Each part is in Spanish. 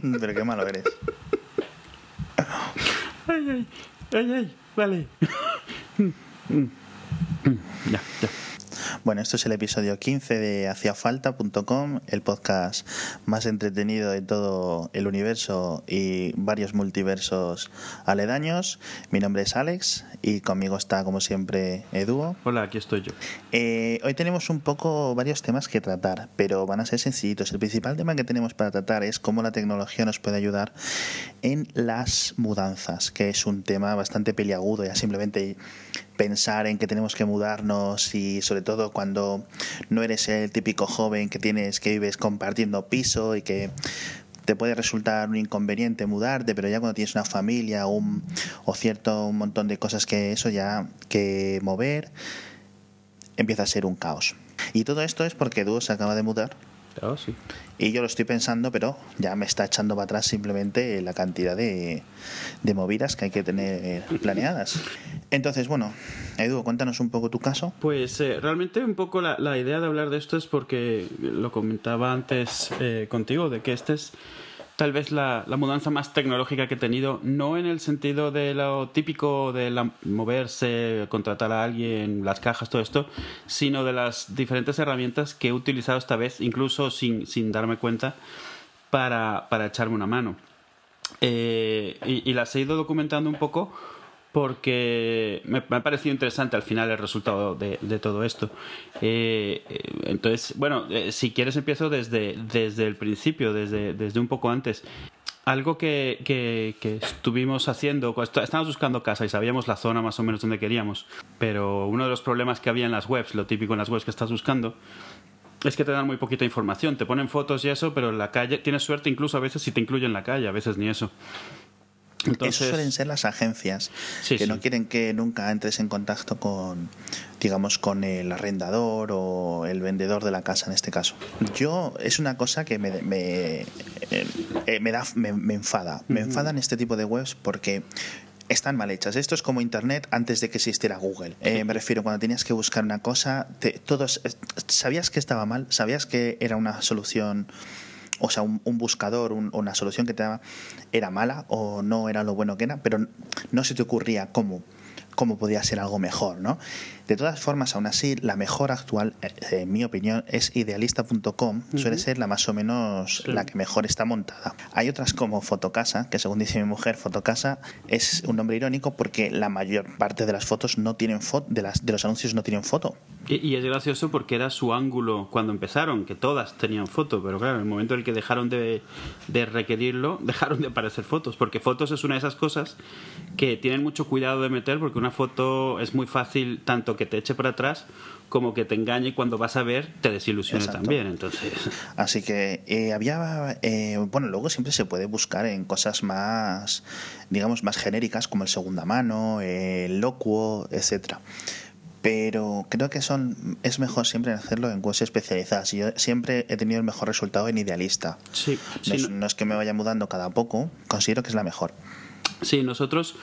Pero qué malo eres. Ay, ay, ay, ay, vale. ya, ya. Bueno, esto es el episodio 15 de haciafalta.com, el podcast más entretenido de todo el universo y varios multiversos aledaños. Mi nombre es Alex y conmigo está, como siempre, Edu. Hola, aquí estoy yo. Eh, hoy tenemos un poco varios temas que tratar, pero van a ser sencillitos. El principal tema que tenemos para tratar es cómo la tecnología nos puede ayudar en las mudanzas, que es un tema bastante peliagudo, ya simplemente pensar en que tenemos que mudarnos y sobre todo cuando no eres el típico joven que tienes que vives compartiendo piso y que te puede resultar un inconveniente mudarte, pero ya cuando tienes una familia un, o cierto un montón de cosas que eso ya que mover empieza a ser un caos. Y todo esto es porque Duo se acaba de mudar Oh, sí. y yo lo estoy pensando, pero ya me está echando para atrás simplemente la cantidad de, de movidas que hay que tener planeadas. Entonces, bueno, Edu, cuéntanos un poco tu caso. Pues eh, realmente un poco la, la idea de hablar de esto es porque lo comentaba antes eh, contigo, de que este es tal vez la, la mudanza más tecnológica que he tenido, no en el sentido de lo típico de la- moverse, contratar a alguien, las cajas, todo esto, sino de las diferentes herramientas que he utilizado esta vez, incluso sin, sin darme cuenta, para, para echarme una mano. Eh, y, y las he ido documentando un poco porque me, me ha parecido interesante al final el resultado de, de todo esto. Eh, eh, entonces, bueno, eh, si quieres empiezo desde, desde el principio, desde, desde un poco antes. Algo que, que, que estuvimos haciendo, estábamos buscando casa y sabíamos la zona más o menos donde queríamos, pero uno de los problemas que había en las webs, lo típico en las webs que estás buscando, es que te dan muy poquita información, te ponen fotos y eso, pero en la calle, tienes suerte incluso a veces si te incluyen la calle, a veces ni eso. Eso suelen ser las agencias Sí, que sí. no quieren que nunca entres en contacto con, digamos, con el arrendador o el vendedor de la casa en este caso. Yo es una cosa que me, me, eh, eh, me da, me, me enfada. Me enfadan este tipo de webs porque están mal hechas. Esto es como Internet antes de que existiera Google. Eh, me refiero cuando tenías que buscar una cosa, te- todos eh, sabías que estaba mal, sabías que era una solución o sea, un, buscador, un- una solución que te daba era mala o no era lo bueno que era, pero no se te ocurría cómo, cómo podía ser algo mejor, ¿no? De todas formas, aún así, la mejor actual, eh, en mi opinión, es idealista.com, suele ser la más o menos Sí. la que mejor está montada. Hay otras como Fotocasa, que según dice mi mujer, Fotocasa es un nombre irónico porque la mayor parte de las fotos no tienen foto, de, las, de los anuncios no tienen foto. Y, y es gracioso porque era su ángulo cuando empezaron, que todas tenían foto, pero claro, en el momento en el que dejaron de, de requerirlo, dejaron de aparecer fotos, porque fotos es una de esas cosas que tienen mucho cuidado de meter, porque una foto es muy fácil tanto que te eche para atrás como que te engañe y cuando vas a ver te desilusione Exacto. también. Entonces, Así que eh, había, eh, bueno, luego siempre se puede buscar en cosas más, digamos, más genéricas como el segunda mano, el locuo, etcétera. Pero creo que son es mejor siempre hacerlo en webs especializadas. Yo siempre he tenido el mejor resultado en Idealista. sí, No, sí, es, no es que me vaya mudando cada poco, considero que es la mejor. Sí, nosotros,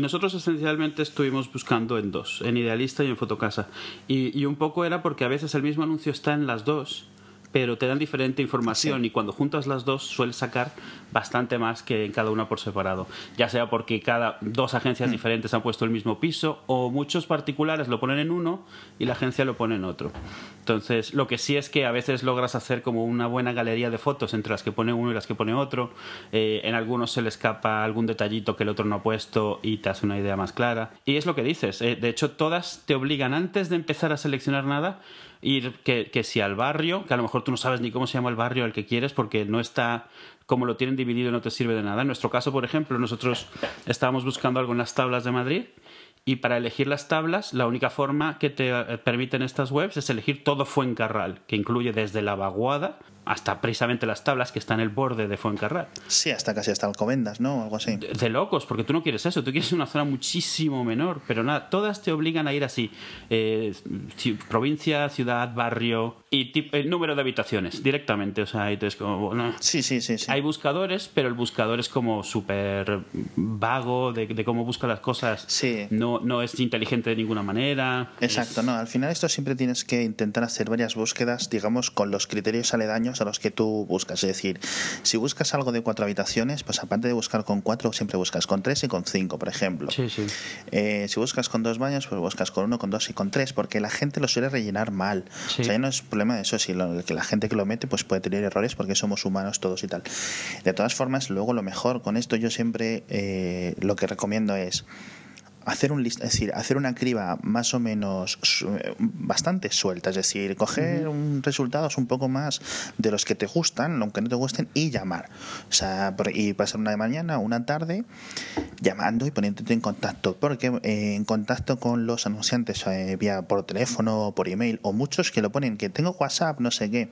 nosotros esencialmente estuvimos buscando en dos, en Idealista y en Fotocasa. Y, y un poco era porque a veces el mismo anuncio está en las dos, pero te dan diferente información Sí. y cuando juntas las dos sueles sacar bastante más que en cada una por separado. Ya sea porque cada dos agencias diferentes han puesto el mismo piso o muchos particulares lo ponen en uno y la agencia lo pone en otro. Entonces, lo que sí es que a veces logras hacer como una buena galería de fotos entre las que pone uno y las que pone otro. Eh, en algunos se le escapa algún detallito que el otro no ha puesto y te hace una idea más clara. Y es lo que dices. eh, de hecho, todas te obligan antes de empezar a seleccionar nada ir que, que si al barrio, que a lo mejor tú no sabes ni cómo se llama el barrio al que quieres porque no está como lo tienen dividido no te sirve de nada. En nuestro caso, por ejemplo, nosotros estábamos buscando algo en las tablas de Madrid y para elegir las tablas, la única forma que te eh, permiten estas webs es elegir todo Fuencarral, que incluye desde la vaguada hasta precisamente las tablas que están en el borde de Fuencarral. Sí, hasta casi hasta Alcobendas, ¿no? Algo así. De, de locos, porque tú no quieres eso, tú quieres una zona muchísimo menor, pero nada, todas te obligan a ir así. Eh, ci- provincia, ciudad, barrio y el número de habitaciones directamente. O sea, y te es como, bueno, Sí, sí, sí, sí. hay buscadores, pero el buscador es como súper vago de, de cómo busca las cosas. Sí. No, no es inteligente de ninguna manera. Exacto, Es- no, al final esto siempre tienes que intentar hacer varias búsquedas, digamos, con los criterios aledaños a los que tú buscas. Es decir, si buscas algo de cuatro habitaciones, pues aparte de buscar con cuatro, siempre buscas con tres y con cinco, por ejemplo. Sí, sí. Eh, si buscas con dos baños, pues buscas con uno, con dos y con tres, porque la gente lo suele rellenar mal. Sí. O sea, ya no es problema de eso, si lo- que la gente que lo mete pues puede tener errores porque somos humanos todos y tal. De todas formas, luego lo mejor con esto yo siempre eh, lo que recomiendo es hacer un list, es decir, hacer una criba más o menos eh, bastante suelta, es decir, coger un resultados un poco más de los que te gustan, aunque no te gusten, y llamar. O sea, por- y pasar una de mañana una tarde llamando y poniéndote en contacto, porque eh, en contacto con los anunciantes eh, vía por teléfono por email, o muchos que lo ponen que tengo WhatsApp, no sé qué,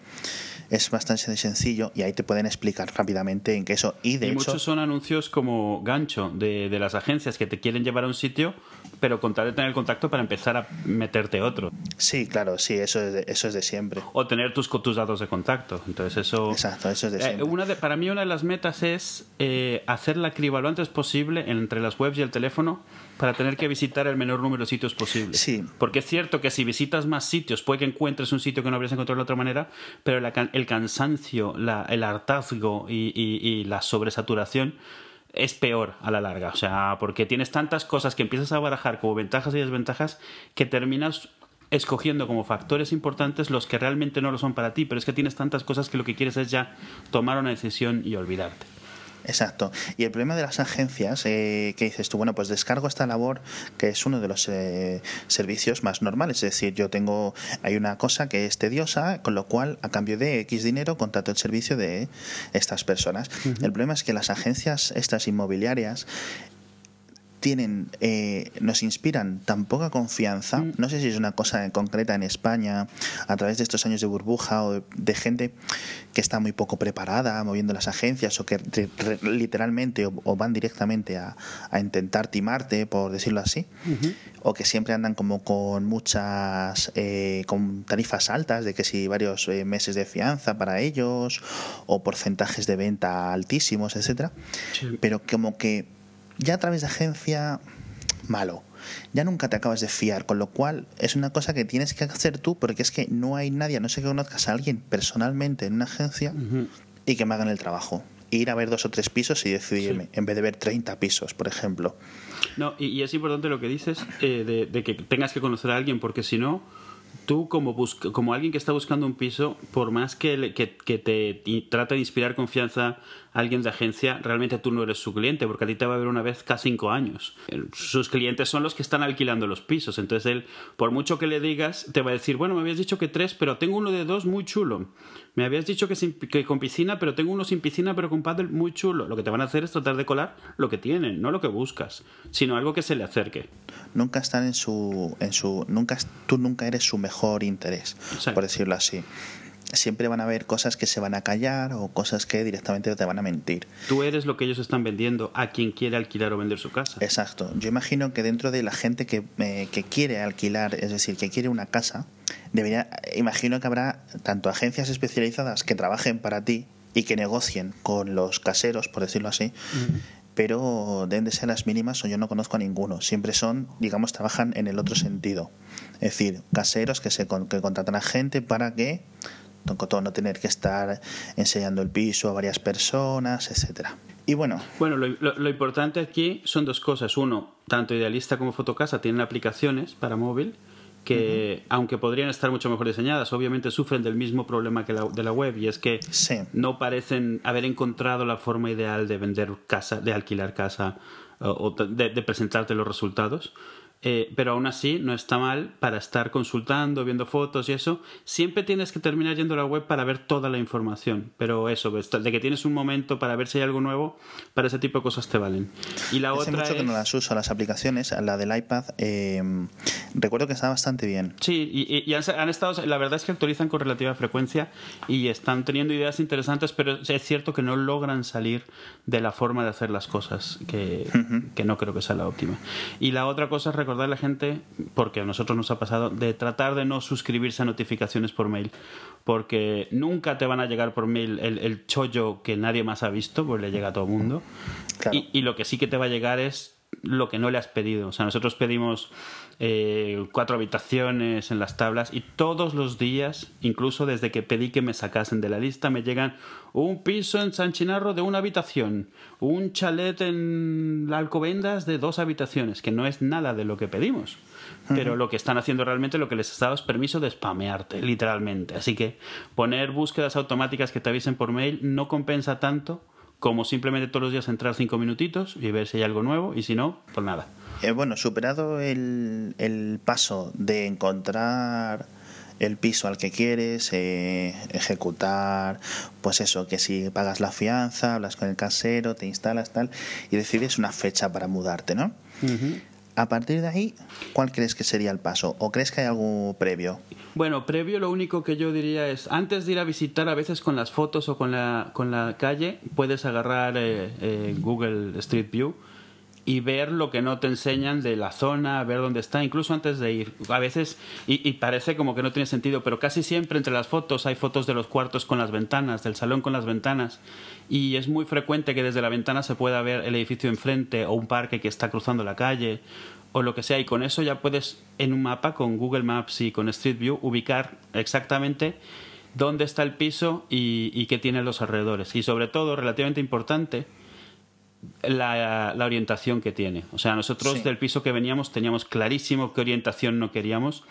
es bastante sencillo y ahí te pueden explicar rápidamente en qué eso. Y de y hecho, muchos son anuncios como gancho de, de las agencias que te quieren llevar a un sitio, pero con tal de tener el contacto para empezar a meterte otro. sí, claro, sí, eso es de, eso es de siempre. O tener tus, tus datos de contacto. Entonces eso... Exacto, eso es de Eh, siempre. una de- para mí una de las metas es eh, hacer la criba lo antes posible entre las webs y el teléfono para tener que visitar el menor número de sitios posible. Sí. Porque es cierto que si visitas más sitios puede que encuentres un sitio que no habrías encontrado de otra manera, pero la el cansancio, la- el hartazgo y, y- y la sobresaturación es peor a la larga. O sea, porque tienes tantas cosas que empiezas a barajar como ventajas y desventajas que terminas escogiendo como factores importantes los que realmente no lo son para ti, pero es que tienes tantas cosas que lo que quieres es ya tomar una decisión y olvidarte. Exacto. Y el problema de las agencias, eh, que dices tú, bueno, pues descargo esta labor, que es uno de los eh, servicios más normales. Es decir, yo tengo, hay una cosa que es tediosa, con lo cual, a cambio de X dinero, contrato el servicio de estas personas. El problema es que las agencias, estas inmobiliarias, tienen eh, nos inspiran tan poca confianza no sé si es una cosa concreta en España a través de estos años de burbuja o de, de gente que está muy poco preparada moviendo las agencias o que re- re- literalmente o, o van directamente a, a intentar timarte por decirlo así o que siempre andan como con muchas eh, con tarifas altas de que si varios eh, meses de fianza para ellos o porcentajes de venta altísimos etcétera. Sí. pero como que ya a través de agencia, malo. Ya nunca te acabas de fiar, con lo cual es una cosa que tienes que hacer tú, porque es que no hay nadie, a no sé que conozcas a alguien personalmente en una agencia y que me hagan el trabajo. Ir a ver dos o tres pisos y decidirme, en vez de ver 30 pisos, por ejemplo. No, y, y es importante lo que dices eh, de, de que tengas que conocer a alguien, porque si no, tú como, busca- como alguien que está buscando un piso, por más que, le- que, que te trate de inspirar confianza alguien de agencia, realmente tú no eres su cliente, porque a ti te va a ver una vez cada cinco años. Eh, Sus clientes son los que están alquilando los pisos, entonces él, por mucho que le digas, te va a decir, bueno, me habías dicho que tres, pero tengo uno de dos muy chulo. Me habías dicho que, sin- que con piscina, pero tengo uno sin piscina, pero con paddle muy chulo. Lo que te van a hacer es tratar de colar lo que tienen, no lo que buscas, sino algo que se le acerque. Nunca están en su. En su nunca, tú nunca eres su mejor interés, Exacto. por decirlo así. Siempre van a haber cosas que se van a callar o cosas que directamente te van a mentir. Tú eres lo que ellos están vendiendo a quien quiere alquilar o vender su casa. Exacto. Yo imagino que dentro de la gente que, eh, que quiere alquilar, es decir, que quiere una casa, debería, imagino que habrá tanto agencias especializadas que trabajen para ti y que negocien con los caseros, por decirlo así, pero deben de ser las mínimas o yo no conozco a ninguno. Siempre son, digamos, trabajan en el otro sentido. Es decir, caseros que, se, con- que contratan a gente para que con todo no tener que estar enseñando el piso a varias personas, etcétera. Y bueno, Bueno, lo, lo- lo importante aquí son dos cosas. Uno, tanto Idealista como Fotocasa tienen aplicaciones para móvil que, aunque podrían estar mucho mejor diseñadas, obviamente sufren del mismo problema que la, de la web y es que Sí. no parecen haber encontrado la forma ideal de vender casa, de alquilar casa o, o de, de presentarte los resultados. Eh, pero aún así no está mal para estar consultando, viendo fotos y eso. Siempre tienes que terminar yendo a la web para ver toda la información. Pero eso, ves, de que tienes un momento para ver si hay algo nuevo, para ese tipo de cosas te valen. Y la Hace otra mucho que es- no las uso, las aplicaciones. La del iPad, eh, recuerdo que está bastante bien. Sí, y, y- han, han estado, la verdad es que actualizan con relativa frecuencia y están teniendo ideas interesantes, pero es cierto que no logran salir de la forma de hacer las cosas, que, que no creo que sea la óptima. Y la otra cosa es recordar a la gente, porque a nosotros nos ha pasado, de tratar de no suscribirse a notificaciones por mail, porque nunca te van a llegar por mail el, el chollo que nadie más ha visto, pues le llega a todo el mundo. Claro. Y, y lo que sí que te va a llegar es lo que no le has pedido. O sea, nosotros pedimos eh, cuatro habitaciones en las tablas y todos los días, incluso desde que pedí que me sacasen de la lista, me llegan un piso en San Chinarro de una habitación, un chalet en Alcobendas de dos habitaciones, que no es nada de lo que pedimos. Pero lo que están haciendo realmente lo que les has dado es permiso de spamearte, literalmente. Así que poner búsquedas automáticas que te avisen por mail no compensa tanto como simplemente todos los días entrar cinco minutitos y ver si hay algo nuevo y si no, pues nada. Eh, bueno, superado el, el, paso de encontrar el piso al que quieres, eh, ejecutar, pues eso, que si pagas la fianza, hablas con el casero, te instalas tal y decides una fecha para mudarte, ¿no? A partir de ahí, ¿cuál crees que sería el paso? ¿O crees que hay algo previo? Bueno, previo lo único que yo diría es, antes de ir a visitar, a veces con las fotos o con la, con la calle, puedes agarrar eh, eh, Google Street View y ver lo que no te enseñan de la zona, ver dónde está, incluso antes de ir. A veces, y, parece como que no tiene sentido, pero casi siempre entre las fotos hay fotos de los cuartos con las ventanas, del salón con las ventanas, y es muy frecuente que desde la ventana se pueda ver el edificio enfrente o un parque que está cruzando la calle o lo que sea, y con eso ya puedes en un mapa con Google Maps y con Street View ubicar exactamente dónde está el piso y, y qué tiene los alrededores. Y sobre todo, relativamente importante, la, la, orientación que tiene. O sea, nosotros sí. del piso que veníamos teníamos clarísimo qué orientación no queríamos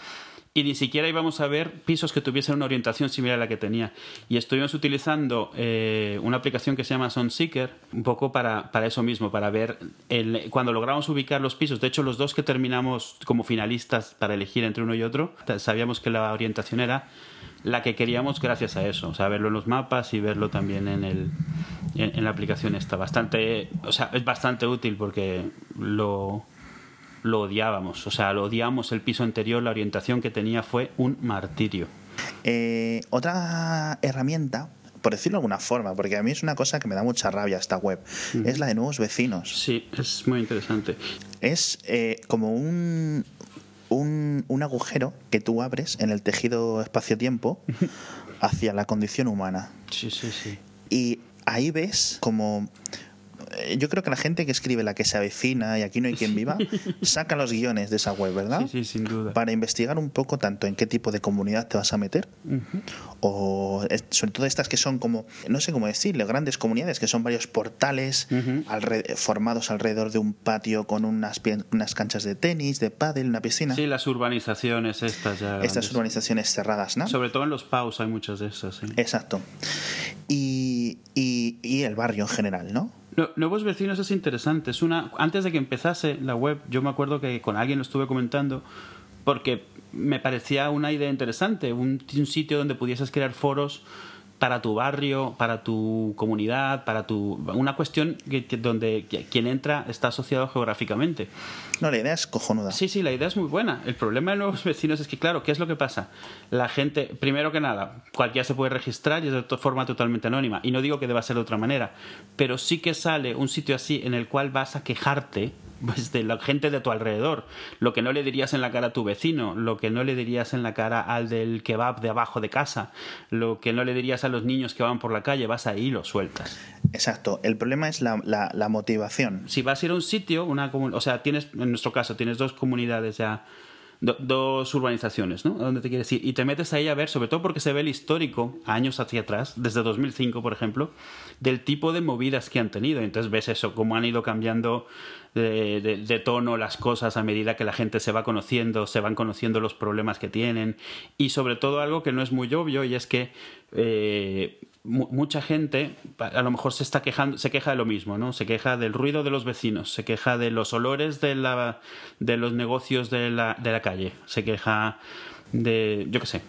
y ni siquiera íbamos a ver pisos que tuviesen una orientación similar a la que tenía. Y estuvimos utilizando eh, una aplicación que se llama Sunseeker un poco para, para eso mismo, para ver el, cuando logramos ubicar los pisos. De hecho, los dos que terminamos como finalistas para elegir entre uno y otro, sabíamos que la orientación era la que queríamos gracias a eso. O sea, verlo en los mapas y verlo también en, el, en, en la aplicación está bastante, o sea, es bastante útil porque lo lo odiábamos, o sea, lo odiamos el piso anterior, la orientación que tenía fue un martirio. Eh, otra herramienta, por decirlo de alguna forma, porque a mí es una cosa que me da mucha rabia esta web, es la de nuevos vecinos. Sí, es muy interesante. Es eh, como un, un, un, agujero que tú abres en el tejido espacio-tiempo hacia la condición humana. Sí, sí, sí. Y ahí ves como yo creo que la gente que escribe la que se avecina y aquí no hay quien viva saca los guiones de esa web, ¿verdad? Sí, sí, sin duda. Para investigar un poco tanto en qué tipo de comunidad te vas a meter uh -huh. o sobre todo estas que son como, no sé cómo decirle, grandes comunidades que son varios portales uh -huh. alred formados alrededor de un patio con unas, unas canchas de tenis, de pádel, una piscina. Sí, las urbanizaciones estas ya. Estas urbanizaciones cerradas, ¿no? Sobre todo en los PAUs hay muchas de esas. Sí. Exacto. Y, y, y el barrio en general, ¿no? Nuevos vecinos es interesante. Es una, antes de que empezase la web, yo me acuerdo que con alguien lo estuve comentando porque me parecía una idea interesante, un, un sitio donde pudieses crear foros para tu barrio, para tu comunidad, para tu una cuestión que, que, donde quien entra está asociado geográficamente. No, la idea es cojonuda. Sí, sí, la idea es muy buena. El problema de nuevos vecinos es que, claro, ¿qué es lo que pasa? La gente, primero que nada, cualquiera se puede registrar y es de forma totalmente anónima. Y no digo que deba ser de otra manera, pero sí que sale un sitio así en el cual vas a quejarte pues de la gente de tu alrededor, lo que no le dirías en la cara a tu vecino, lo que no le dirías en la cara al del kebab de abajo de casa, lo que no le dirías a los niños que van por la calle, vas ahí y lo sueltas. Exacto, el problema es la, la, la motivación. Si vas a ir a un sitio, una o sea, tienes, en nuestro caso, tienes dos comunidades ya Do, dos urbanizaciones, ¿no? ¿A dónde te quieres ir? Y te metes ahí a ver, sobre todo porque se ve el histórico, años hacia atrás, desde 2005, por ejemplo, del tipo de movidas que han tenido. Entonces ves eso, cómo han ido cambiando de, tono las cosas a medida que la gente se va conociendo, se van conociendo los problemas que tienen. Y sobre todo algo que no es muy obvio, y es que eh, mucha gente a lo mejor se está quejando se queja de lo mismo no se queja del ruido de los vecinos se queja de los olores de la de los negocios de la, de la calle se queja de yo qué sé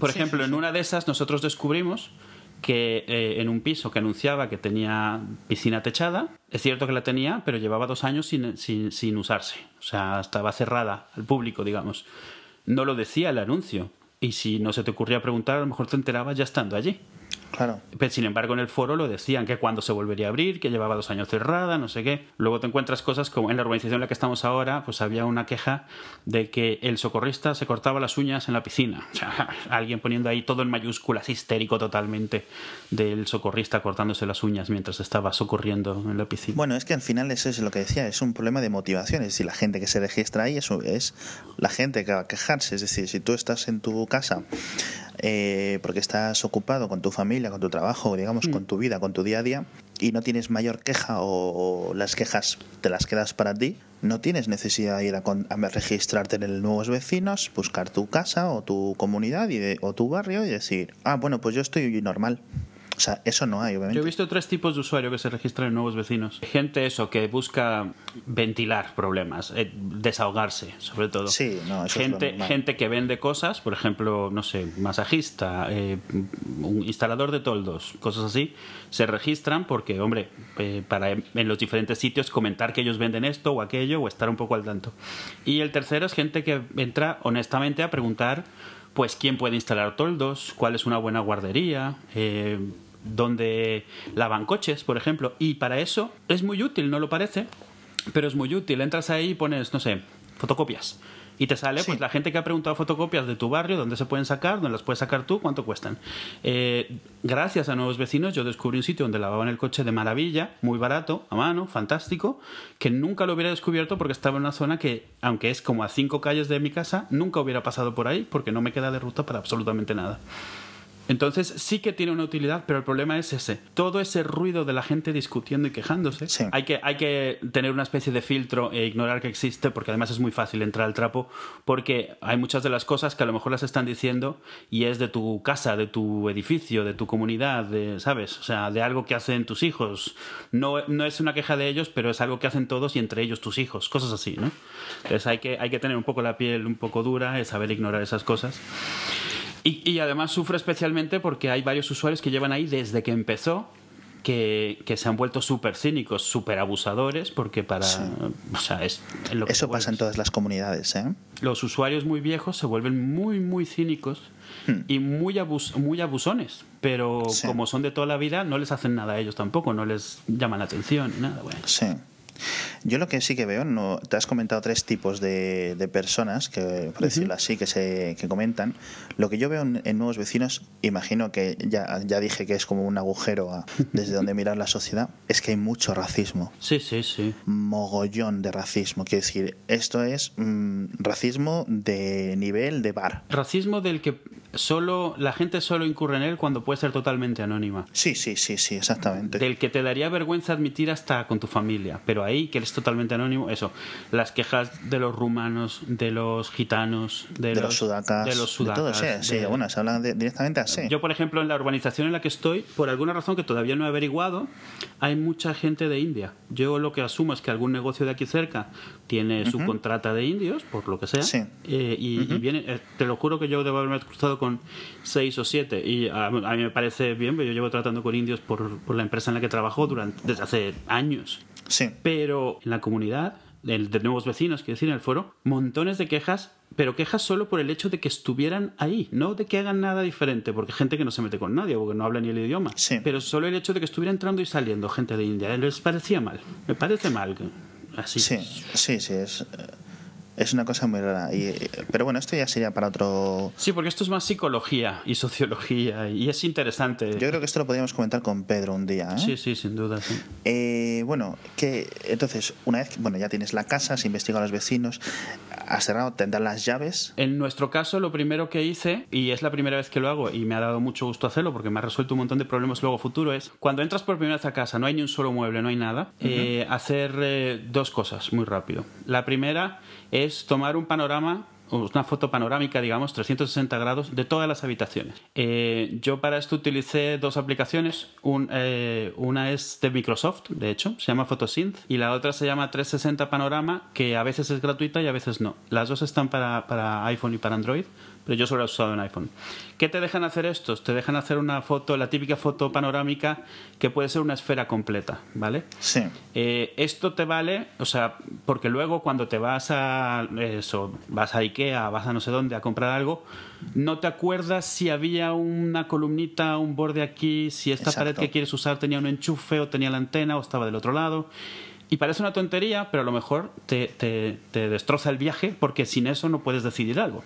por sí, ejemplo sí, sí. en una de esas nosotros descubrimos que eh, en un piso que anunciaba que tenía piscina techada, es cierto que la tenía, pero llevaba dos años sin, sin, sin usarse. O sea, estaba cerrada al público, digamos. No lo decía el anuncio. Y si no se te ocurría preguntar, a lo mejor te enterabas ya estando allí. Claro. Pero, sin embargo, en el foro lo decían que cuando se volvería a abrir, que llevaba dos años cerrada, no sé qué. Luego te encuentras cosas como en la urbanización en la que estamos ahora, pues había una queja de que el socorrista se cortaba las uñas en la piscina. O sea, alguien poniendo ahí todo en mayúsculas, histérico totalmente, del socorrista cortándose las uñas mientras estaba socorriendo en la piscina. Bueno, es que al final eso es lo que decía, es un problema de motivación. Es decir, la gente que se registra ahí eso es la gente que va a quejarse. Es decir, si tú estás en tu casa eh, porque estás ocupado con tu familia, con tu trabajo, digamos, con tu vida, con tu día a día, y no tienes mayor queja o, las quejas te las quedas para ti, no tienes necesidad de ir a, con- a registrarte en el Nuevos Vecinos, buscar tu casa o tu comunidad y de- o tu barrio y decir, ah, bueno, pues yo estoy normal. O sea, eso no hay, obviamente. Yo he visto tres tipos de usuario que se registran en nuevos vecinos. Gente eso, que busca ventilar problemas, eh, desahogarse, sobre todo. Sí, no, eso es lo gente, gente que vende cosas, por ejemplo, no sé, masajista, eh, un instalador de toldos, cosas así, se registran porque, hombre, eh, para en los diferentes sitios comentar que ellos venden esto o aquello o estar un poco al tanto. Y el tercero es gente que entra honestamente a preguntar pues quién puede instalar toldos, cuál es una buena guardería, eh, dónde lavan coches, por ejemplo. Y para eso es muy útil, ¿no lo parece? Pero es muy útil. Entras ahí y pones, no sé, fotocopias. Y te sale pues la gente que ha preguntado fotocopias de tu barrio, dónde se pueden sacar, dónde las puedes sacar tú, cuánto cuestan. Eh, gracias a nuevos vecinos yo descubrí un sitio donde lavaban el coche de maravilla, muy barato, a mano, fantástico, que nunca lo hubiera descubierto porque estaba en una zona que, aunque es como a cinco calles de mi casa, nunca hubiera pasado por ahí porque no me queda de ruta para absolutamente nada. Entonces sí que tiene una utilidad, pero el problema es ese. Todo ese ruido de la gente discutiendo y quejándose. Sí. Hay, que, hay que tener una especie de filtro e ignorar que existe, porque además es muy fácil entrar al trapo, porque hay muchas de las cosas que a lo mejor las están diciendo y es de tu casa, de tu edificio, de tu comunidad, de, ¿sabes? O sea, de algo que hacen tus hijos. No, no es una queja de ellos, pero es algo que hacen todos y entre ellos tus hijos, cosas así, ¿no? Entonces hay que, hay que tener un poco la piel un poco dura, es saber ignorar esas cosas. Y, y además sufre especialmente porque hay varios usuarios que llevan ahí desde que empezó. Que, que se han vuelto súper cínicos, súper abusadores, porque para. O sea, es lo que Eso pasa en todas las comunidades, ¿eh? Los usuarios muy viejos se vuelven muy, muy cínicos y muy, abus- muy abusones, pero Hmm. Sí. como son de toda la vida, no les hacen nada a ellos tampoco, no les llaman la atención, nada, bueno. Sí. Yo lo que sí que veo, no, te has comentado tres tipos de, de personas, que por decirlo así, que se que comentan. Lo que yo veo en, en nuevos vecinos, imagino que ya, ya dije que es como un agujero a- desde donde mirar la sociedad, es que hay mucho racismo. Sí, sí, sí. Mogollón de racismo. Quiero decir, esto es mm, racismo de nivel de bar. Racismo del que solo la gente solo incurre en él cuando puede ser totalmente anónima. Sí, sí, sí, sí, exactamente. Del que te daría vergüenza admitir hasta con tu familia, pero ahí que eres totalmente anónimo, eso, las quejas de los rumanos, de los gitanos, de, de los sudacas, de los sudacas, todo, sí, sí, de- bueno, se hablan de- directamente así. Yo, por ejemplo, en la urbanización en la que estoy, por alguna razón que todavía no he averiguado, hay mucha gente de India. Yo lo que asumo es que algún negocio de aquí cerca tiene su contrata de indios, por lo que sea. Sí. Eh, y, y viene, eh, te lo juro que yo debo haberme cruzado con seis o siete. Y a, a mí me parece bien, pero yo llevo tratando con indios por, por la empresa en la que trabajo durante, desde hace años. Sí, Pero en la comunidad, el de nuevos vecinos, quiero decir, en el foro, montones de quejas, pero quejas solo por el hecho de que estuvieran ahí, no de que hagan nada diferente, porque gente que no se mete con nadie, porque no habla ni el idioma. Sí. Pero solo el hecho de que estuviera entrando y saliendo gente de India, les parecía mal. Me parece mal. que- Así. sí, sí, sí, es, es una cosa muy rara. Y, pero bueno, esto ya sería para otro... Sí, porque esto es más psicología y sociología y es interesante. Yo creo que esto lo podríamos comentar con Pedro un día. ¿eh? Sí, sí, sin duda, sí. Eh, bueno, que entonces, una vez que bueno, ya tienes la casa, has investigado a los vecinos, has cerrado, tendrás las llaves. En nuestro caso, lo primero que hice, y es la primera vez que lo hago, y me ha dado mucho gusto hacerlo porque me ha resuelto un montón de problemas luego futuro, es cuando entras por primera vez a casa, no hay ni un solo mueble, no hay nada, eh, hacer eh, dos cosas muy rápido. La primera es tomar un panorama una foto panorámica, digamos, 360 grados de todas las habitaciones. Eh, yo para esto utilicé dos aplicaciones. Eh, una es de Microsoft, de hecho, se llama Photosynth, y la otra se llama 360 Panorama, que a veces es gratuita y a veces no. Las dos están para, para iPhone y para Android, pero yo solo lo he usado en iPhone. ¿Qué te dejan hacer estos? Te dejan hacer una foto, la típica foto panorámica que puede ser una esfera completa, ¿vale? Sí. Eh, esto te vale, o sea, porque luego cuando te vas a eso, vas a Ikea, vas a no sé dónde a comprar algo, no te acuerdas si había una columnita, un borde aquí, si esta pared que quieres usar tenía un enchufe o tenía la antena o estaba del otro lado. Y parece una tontería, pero a lo mejor te, te, te destroza el viaje porque sin eso no puedes decidir algo.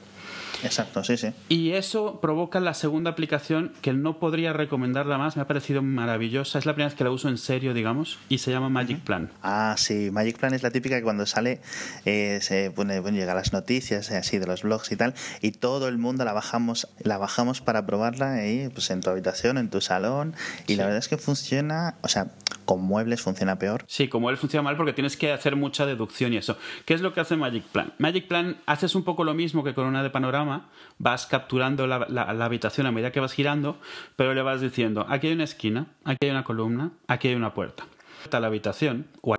Exacto, sí, sí. Y eso provoca la segunda aplicación que no podría recomendarla más, me ha parecido maravillosa. Es la primera vez que la uso en serio, digamos, y se llama Magic Plan. Ah, sí, Magic Plan es la típica que cuando sale eh, se pone, bueno, llega las noticias eh, así de los blogs y tal, y todo el mundo la bajamos, la bajamos para probarla ahí, pues en tu habitación, en tu salón, y la verdad es que funciona, o sea, con muebles funciona peor. Sí, con muebles funciona mal porque tienes que hacer mucha deducción y eso. ¿Qué es lo que hace Magic Plan? Magic Plan haces un poco lo mismo que con una de panorama, vas capturando la, habitación a medida que vas girando, pero le vas diciendo, aquí hay una esquina, aquí hay una columna, aquí hay una puerta. A la habitación o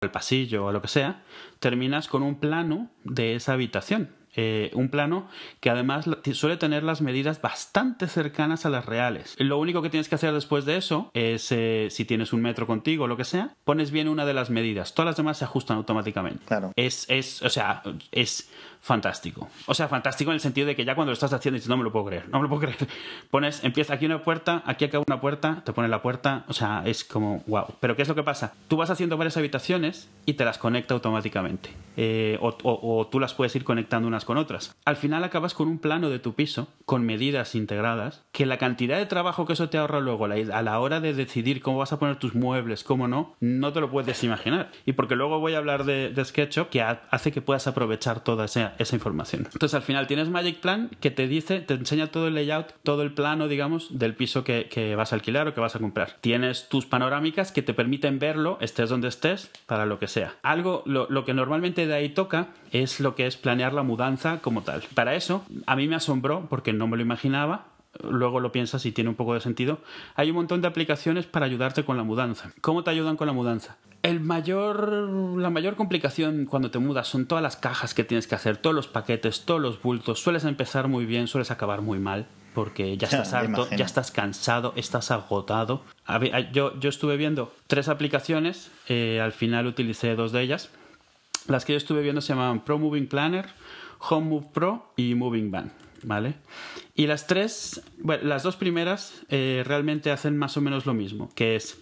al pasillo o lo que sea, terminas con un plano de esa habitación eh, un plano que además suele tener las medidas bastante cercanas a las reales. Lo único que tienes que hacer después de eso es, eh, si tienes un metro contigo o lo que sea, pones bien una de las medidas. Todas las demás se ajustan automáticamente. Claro. Es, es, o sea, es fantástico. O sea, fantástico en el sentido de que ya cuando lo estás haciendo dices, no me lo puedo creer, no me lo puedo creer. Pones, empieza aquí una puerta, aquí acaba una puerta, te pone la puerta, o sea, es como, wow. Pero ¿qué es lo que pasa? Tú vas haciendo varias habitaciones y te las conecta automáticamente. Eh, o, tú las puedes ir conectando unas con otras. Al final acabas con un plano de tu piso, con medidas integradas, que la cantidad de trabajo que eso te ahorra luego a la hora de decidir cómo vas a poner tus muebles, cómo no, no te lo puedes imaginar. Y porque luego voy a hablar de, de SketchUp, que hace que puedas aprovechar toda esa esa, información. Entonces al final tienes Magic Plan que te dice, te enseña todo el layout, todo el plano, digamos, del piso que, vas a alquilar o que vas a comprar. Tienes tus panorámicas que te permiten verlo, estés donde estés, para lo que sea. Algo, lo que normalmente de ahí toca es lo que es planear la mudanza como tal. Para eso, a mí me asombró, porque no me lo imaginaba, luego lo piensas y tiene un poco de sentido, hay un montón de aplicaciones para ayudarte con la mudanza. ¿Cómo te ayudan con la mudanza? El mayor, la mayor complicación cuando te mudas son todas las cajas que tienes que hacer, todos los paquetes, todos los bultos. Sueles empezar muy bien, sueles acabar muy mal porque ya estás harto, ya estás cansado, estás agotado. Yo, yo estuve viendo tres aplicaciones, eh, al final utilicé dos de ellas. Las que yo estuve viendo se llamaban Pro Moving Planner, Home Move Pro y Moving Van. ¿Vale? Y las tres, bueno, las dos primeras eh, realmente hacen más o menos lo mismo, que es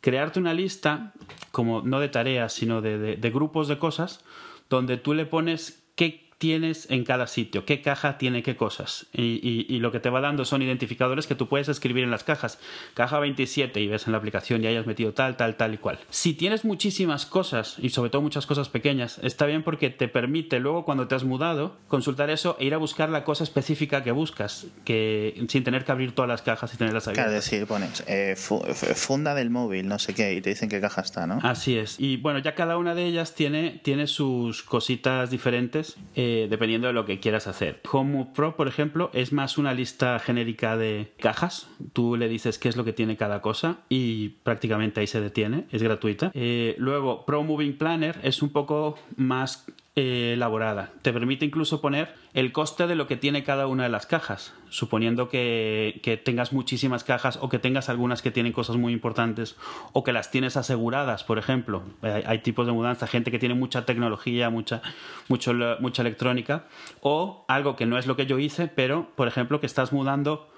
crearte una lista, como no de tareas, sino de, de, grupos de cosas, donde tú le pones qué tienes en cada sitio, qué caja tiene qué cosas. Y, lo que te va dando son identificadores que tú puedes escribir en las cajas. Caja 27 y ves en la aplicación y hayas metido tal, tal, tal y cual. Si tienes muchísimas cosas, y sobre todo muchas cosas pequeñas, está bien porque te permite luego cuando te has mudado consultar eso e ir a buscar la cosa específica que buscas, que sin tener que abrir todas las cajas y tenerlas abiertas. Claro, decir, pones eh, funda del móvil, no sé qué, y te dicen qué caja está, ¿no? Así es. Y bueno, ya cada una de ellas tiene, tiene sus cositas diferentes. Eh, eh, dependiendo de lo que quieras hacer. Home Pro, por ejemplo, es más una lista genérica de cajas. Tú le dices qué es lo que tiene cada cosa y prácticamente ahí se detiene. Es gratuita. Eh, luego, Pro Moving Planner es un poco más eh, elaborada. Te permite incluso poner el coste de lo que tiene cada una de las cajas, suponiendo que, tengas muchísimas cajas o que tengas algunas que tienen cosas muy importantes o que las tienes aseguradas, por ejemplo. Hay, tipos de mudanza, gente que tiene mucha tecnología, mucha, mucha electrónica, o algo que no es lo que yo hice, pero, por ejemplo, que estás mudando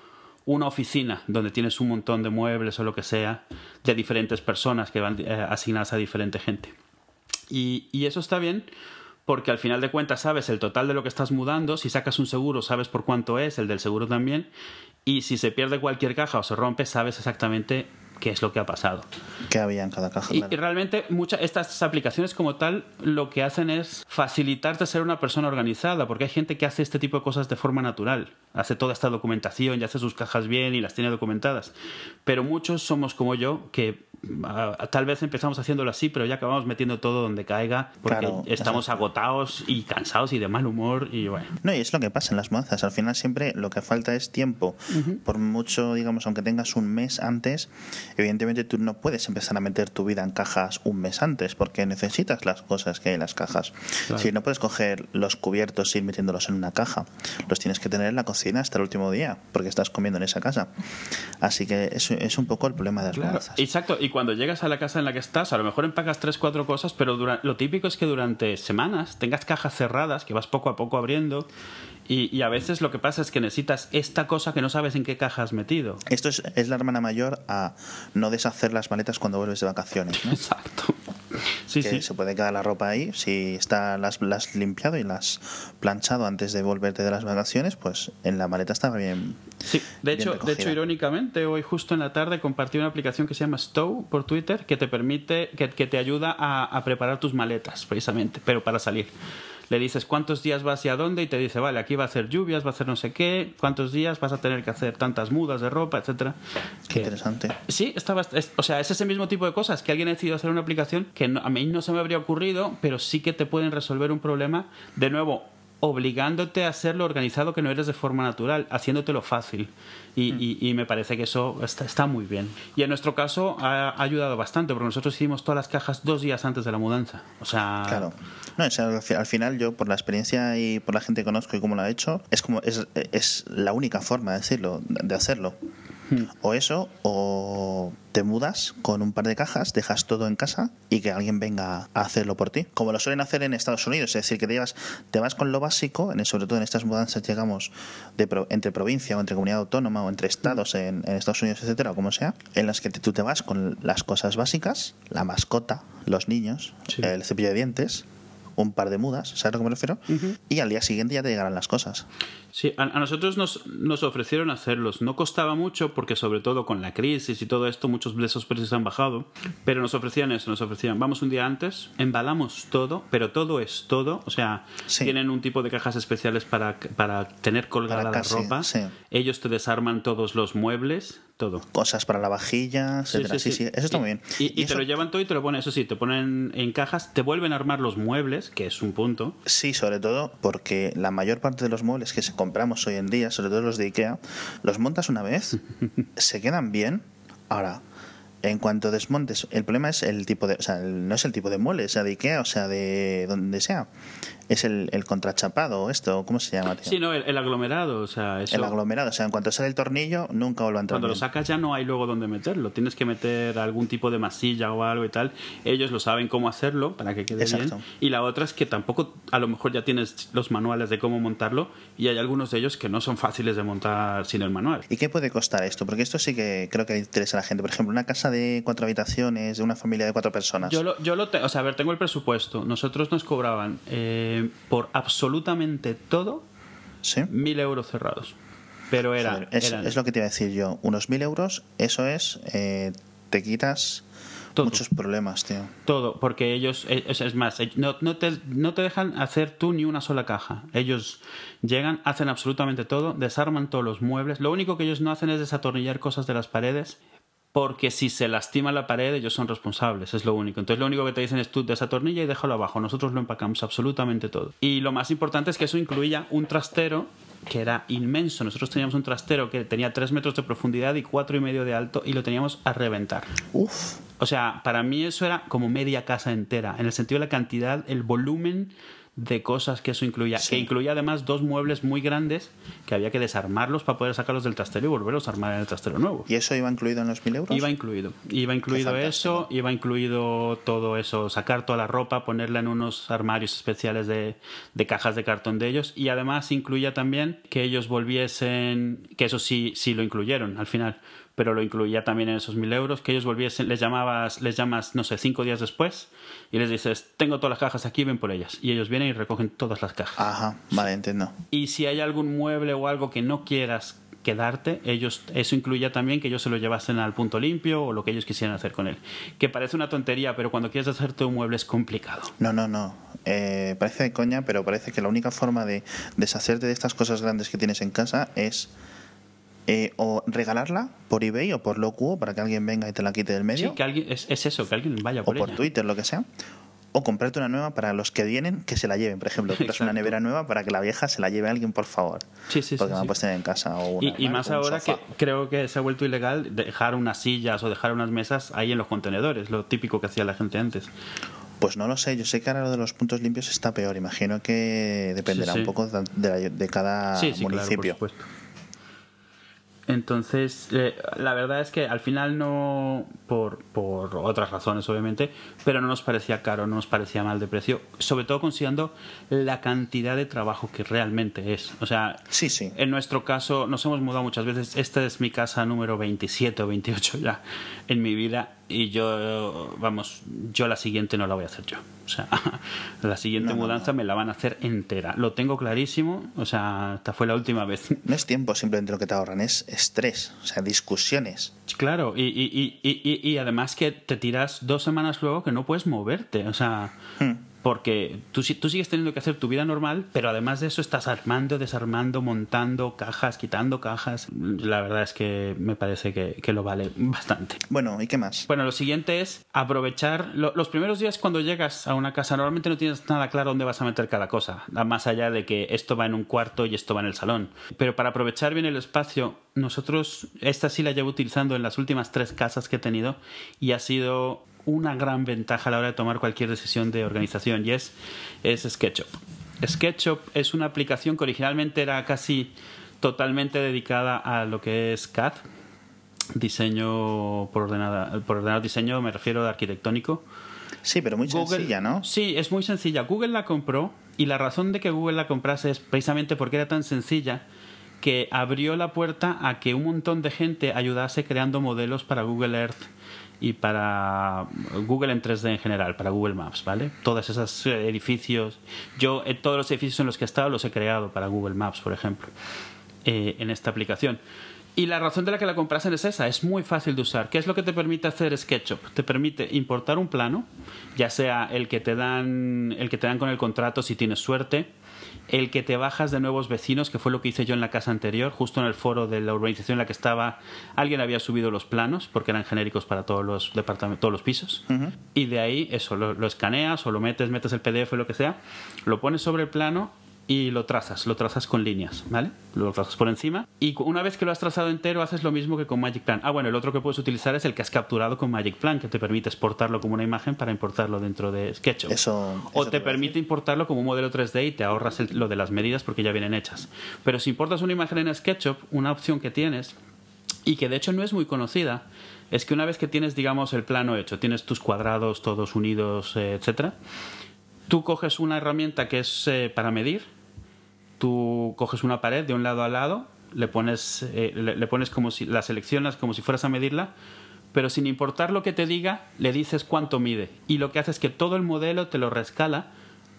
una oficina donde tienes un montón de muebles o lo que sea de diferentes personas que van eh, asignadas a diferente gente. Y eso está bien porque al final de cuentas sabes el total de lo que estás mudando, si sacas un seguro sabes por cuánto es, el del seguro también, y si se pierde cualquier caja o se rompe sabes exactamente qué es lo que ha pasado. ¿Qué había en cada caja? Y, realmente muchas estas aplicaciones como tal lo que hacen es facilitarte ser una persona organizada, porque hay gente que hace este tipo de cosas de forma natural, hace toda esta documentación y hace sus cajas bien y las tiene documentadas, pero muchos somos como yo que tal vez empezamos haciéndolo así, pero ya acabamos metiendo todo donde caiga porque estamos agotados y cansados y de mal humor y bueno. No, y es lo que pasa en las mudanzas. Al final siempre lo que falta es tiempo. Por mucho, digamos, aunque tengas un mes antes, evidentemente tú no puedes empezar a meter tu vida en cajas un mes antes porque necesitas las cosas que hay en las cajas. Si no puedes coger los cubiertos y ir metiéndolos en una caja, los tienes que tener en la cocina hasta el último día porque estás comiendo en esa casa. Así que es un poco el problema de las mudanzas. Exacto, y cuando llegas a la casa en la que estás, a lo mejor empacas tres, cuatro cosas, pero lo típico es que durante semanas tengas cajas cerradas que vas poco a poco abriendo y, a veces lo que pasa es que necesitas esta cosa que no sabes en qué caja has metido. Esto es, es la hermana mayor a no deshacer las maletas cuando vuelves de vacaciones. ¿no? Exacto. Sí, que sí. se puede quedar la ropa ahí. Si está las, las limpiado y las planchado antes de volverte de las vacaciones, pues en la maleta estaba bien. Sí, de hecho, de hecho, irónicamente, hoy justo en la tarde compartí una aplicación que se llama Stow por Twitter que te permite, que, que te ayuda a, a preparar tus maletas, precisamente, pero para salir le dices cuántos días vas y a dónde y te dice, vale, aquí va a hacer lluvias, va a hacer no sé qué, cuántos días vas a tener que hacer tantas mudas de ropa, etcétera. Qué interesante. Sí, estaba, o sea, es ese mismo tipo de cosas que alguien ha decidido hacer una aplicación que a mí no se me habría ocurrido, pero sí que te pueden resolver un problema. De nuevo, obligándote a hacerlo organizado que no eres de forma natural, haciéndotelo fácil. Y, mm. y, me parece que eso está, está, muy bien. Y en nuestro caso ha, ayudado bastante, porque nosotros hicimos todas las cajas dos días antes de la mudanza. O sea. Claro. No, al final yo, por la experiencia y por la gente que conozco y cómo lo ha hecho, es como es, es la única forma de decirlo, de hacerlo. Hmm. O eso, o te mudas con un par de cajas, dejas todo en casa y que alguien venga a hacerlo por ti. Como lo suelen hacer en Estados Unidos, es decir, que te, llevas, te vas con lo básico, en, sobre todo en estas mudanzas llegamos de entre provincia o entre comunidad autónoma o entre estados en, Estados Unidos, etcétera, o como sea, en las que tú te vas con las cosas básicas, la mascota, los niños, el cepillo de dientes, un par de mudas, ¿sabes a lo que me refiero? Y al día siguiente ya te llegarán las cosas. Sí, a, nosotros nos, nos, ofrecieron hacerlos. No costaba mucho porque sobre todo con la crisis y todo esto muchos de esos precios han bajado, pero nos ofrecían eso, nos ofrecían, vamos un día antes, embalamos todo, pero todo es todo, o sea, tienen un tipo de cajas especiales para, para tener colgada la ropa, ellos te desarman todos los muebles, todo. Cosas para la vajilla, etcétera. Sí, sí, eso está muy bien. Y, te lo llevan todo y te lo ponen, eso sí, te ponen en cajas, te vuelven a armar los muebles, que es un punto. Sí, sobre todo porque la mayor parte de los muebles que se compramos hoy en día, sobre todo los de Ikea, los montas una vez, se quedan bien. Ahora, en cuanto desmontes, el problema es el tipo de, o sea, no es el tipo de mueble, sea de Ikea, o sea, de donde sea es el, el contrachapado, esto, ¿cómo se llama? Sí, no, el, aglomerado, o sea, El aglomerado, o sea, en cuanto sale el tornillo, nunca vuelve a entrar. Cuando lo sacas ya no hay luego dónde meterlo, tienes que meter algún tipo de masilla o algo y tal. Ellos lo saben cómo hacerlo para que quede bien. Y la otra es que tampoco, a lo mejor ya tienes los manuales de cómo montarlo y hay algunos de ellos que no son fáciles de montar sin el manual. ¿Y qué puede costar esto? Porque esto sí que creo que interesa a la gente. Por ejemplo, una casa de cuatro habitaciones, de una familia de cuatro personas. Yo lo, yo lo o sea, a ver, tengo el presupuesto. Nosotros nos cobraban eh, por absolutamente todo mil euros cerrados. Pero era, es, lo que te iba a decir yo. Unos mil euros, eso es, eh, te quitas muchos problemas, tío. Todo, porque ellos, eh, es, más, eh, no, no, te, no te dejan hacer tú ni una sola caja. Ellos llegan, hacen absolutamente todo, desarman todos los muebles. Lo único que ellos no hacen es desatornillar cosas de las paredes porque si se lastima la pared ellos son responsables, es lo único. Entonces lo único que te dicen es tú desatornilla y déjalo abajo, nosotros lo empacamos absolutamente todo. Y lo más importante es que eso incluía un trastero que era inmenso. Nosotros teníamos un trastero que tenía 3 metros de profundidad y cuatro y medio de alto y lo teníamos a reventar. Uf. O sea, para mí eso era como media casa entera, en el sentido de la cantidad, el volumen de cosas que eso incluía. Que incluía además dos muebles muy grandes que había que desarmarlos para poder sacarlos del trastero y volverlos a armar en el trastero nuevo. ¿Y eso iba incluido en los mil euros? Iba incluido. Iba incluido eso, iba incluido todo eso, sacar toda la ropa, ponerla en unos armarios especiales de, de cajas de cartón de ellos y además incluía también que ellos volviesen, que eso sí, sí lo incluyeron al final pero lo incluía también en esos mil euros, que ellos volviesen, les llamabas, les llamas, no sé, cinco días después y les dices, tengo todas las cajas aquí, ven por ellas. Y ellos vienen y recogen todas las cajas. Ajá, vale, entiendo. Y si hay algún mueble o algo que no quieras quedarte, ellos, eso incluía también que ellos se lo llevasen al punto limpio o lo que ellos quisieran hacer con él. Que parece una tontería, pero cuando quieres hacerte un mueble es complicado. No, no, no. Eh, parece de coña, pero parece que la única forma de deshacerte de estas cosas grandes que tienes en casa es eh, o regalarla por eBay o por Locuo para que alguien venga y te la quite del medio. Sí, que alguien, es, eso, que alguien vaya por O por Twitter, lo que sea. o comprarte una nueva para los que vienen que se la lleven. Por ejemplo, compras una nevera nueva para que la vieja se la lleve a alguien, por favor. Sí, sí, Porque sí, la sí. puedes tener en casa. O una, Y, y más ahora que creo que se ha vuelto ilegal dejar unas sillas o dejar unas mesas ahí en los contenedores, lo típico que hacía la gente antes. Pues no lo sé, yo sé que ahora lo de los puntos limpios está peor. Imagino que dependerá Sí, sí. un poco de, de- de cada sí, sí, municipio. claro, por supuesto. Entonces, eh, la verdad es que al final no, por, por otras razones obviamente, pero no nos parecía caro, no nos parecía mal de precio, sobre todo considerando la cantidad de trabajo que realmente es. O sea, Sí, sí. en nuestro caso nos hemos mudado muchas veces, esta es mi casa número 27 o 28 ya en mi vida y yo, vamos, yo la siguiente no la voy a hacer yo. O sea, la siguiente No, no, mudanza me la van a hacer entera. Lo tengo clarísimo, o sea, esta fue la última vez. No es tiempo simplemente lo que te ahorran, es estrés, o sea, discusiones. Claro, y, y, y, y, y- y además que te tiras dos semanas luego que no puedes moverte, o sea, Hmm. Porque tú, si- tú sigues teniendo que hacer tu vida normal, pero además de eso estás armando, desarmando, montando cajas, quitando cajas. La verdad es que me parece que, que lo vale bastante. Bueno, ¿y qué más? Bueno, lo siguiente es aprovechar lo- los primeros días cuando llegas a una casa. Normalmente no tienes nada claro dónde vas a meter cada cosa, más allá de que esto va en un cuarto y esto va en el salón. Pero para aprovechar bien el espacio, nosotros esta sí la llevo utilizando en las últimas tres casas que he tenido y ha sido una gran ventaja a la hora de tomar cualquier decisión de organización y es, es SketchUp. SketchUp es una aplicación que originalmente era casi totalmente dedicada a lo que es CAD, diseño por ordenador, por ordenador diseño me refiero a arquitectónico. Sí, pero muy Google- sencilla, ¿no? Sí, es muy sencilla. Google la compró y la razón de que Google la comprase es precisamente porque era tan sencilla que abrió la puerta a que un montón de gente ayudase creando modelos para Google Earth y para Google en 3D en general, para Google Maps, ¿vale? Todos esos eh, edificios. Yo, eh, todos los edificios en los que he estado los he creado para Google Maps, por ejemplo, eh, en esta aplicación. Y la razón de la que la comprasen es esa, es muy fácil de usar. ¿Qué es lo que te permite hacer SketchUp? Te permite importar un plano, ya sea el que te dan, el que te dan con el contrato si tienes suerte, el que te bajas de nuevos vecinos, que fue lo que hice yo en la casa anterior, justo en el foro de la urbanización en la que estaba, alguien había subido los planos, porque eran genéricos para todos los departamentos, todos los pisos. Y de ahí eso, lo, lo escaneas o lo metes, metes el PDF o lo que sea, lo pones sobre el plano y lo trazas, lo trazas con líneas, ¿vale? Lo trazas por encima y una vez que lo has trazado entero haces lo mismo que con Magic Plan. Ah, bueno, el otro que puedes utilizar es el que has capturado con Magic Plan, que te permite exportarlo como una imagen para importarlo dentro de SketchUp. Eso- o eso te te permite importarlo como un modelo 3D y te ahorras el- lo de las medidas porque ya vienen hechas. Pero si importas una imagen en SketchUp, una opción que tienes y que de hecho no es muy conocida, es que una vez que tienes, digamos, el plano hecho, tienes tus cuadrados todos unidos, eh, etcétera, tú coges una herramienta que es eh, para medir, tú coges una pared de un lado a lado, le pones, eh, le, le pones como si la seleccionas como si fueras a medirla, pero sin importar lo que te diga, le dices cuánto mide. Y lo que hace es que todo el modelo te lo rescala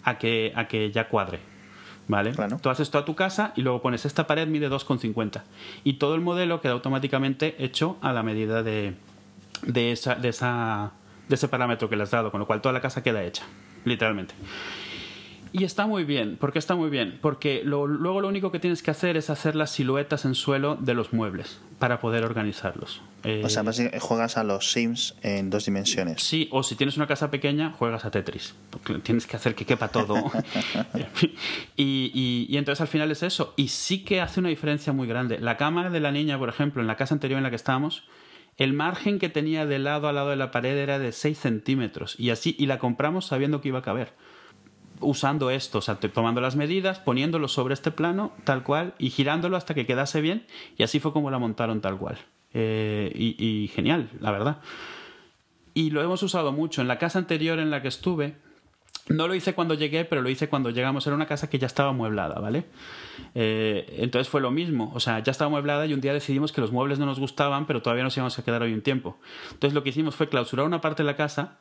a que, a que ya cuadre. ¿Vale? Claro. Tú haces toda tu casa y luego pones esta pared mide 2,50. Y todo el modelo queda automáticamente hecho a la medida de, de, esa, de, esa, de ese parámetro que le has dado, con lo cual toda la casa queda hecha, literalmente. Y está muy bien. ¿Por qué está muy bien? Porque lo- luego lo único que tienes que hacer es hacer las siluetas en suelo de los muebles para poder organizarlos. Eh, O sea, básicamente juegas a los Sims en dos dimensiones. Sí, o si tienes una casa pequeña, juegas a Tetris. Porque tienes que hacer que quepa todo. y, y- y entonces al final es eso. Y sí que hace una diferencia muy grande. La cama de la niña, por ejemplo, en la casa anterior en la que estábamos, el margen que tenía de lado a lado de la pared era de 6 centímetros. Y así, y la compramos sabiendo que iba a caber. Usando esto, o sea, tomando las medidas, poniéndolo sobre este plano, tal cual, y girándolo hasta que quedase bien. Y así fue como la montaron tal cual. Eh, y, genial, la verdad y lo hemos usado mucho. En la casa anterior en la que estuve, no lo hice cuando llegué, pero lo hice cuando llegamos. Era una casa que ya estaba amueblada, ¿vale? Eh, entonces fue lo mismo. O sea, ya estaba amueblada y un día decidimos que los muebles no nos gustaban, pero todavía nos íbamos a quedar hoy un tiempo. Entonces lo que hicimos fue clausurar una parte de la casa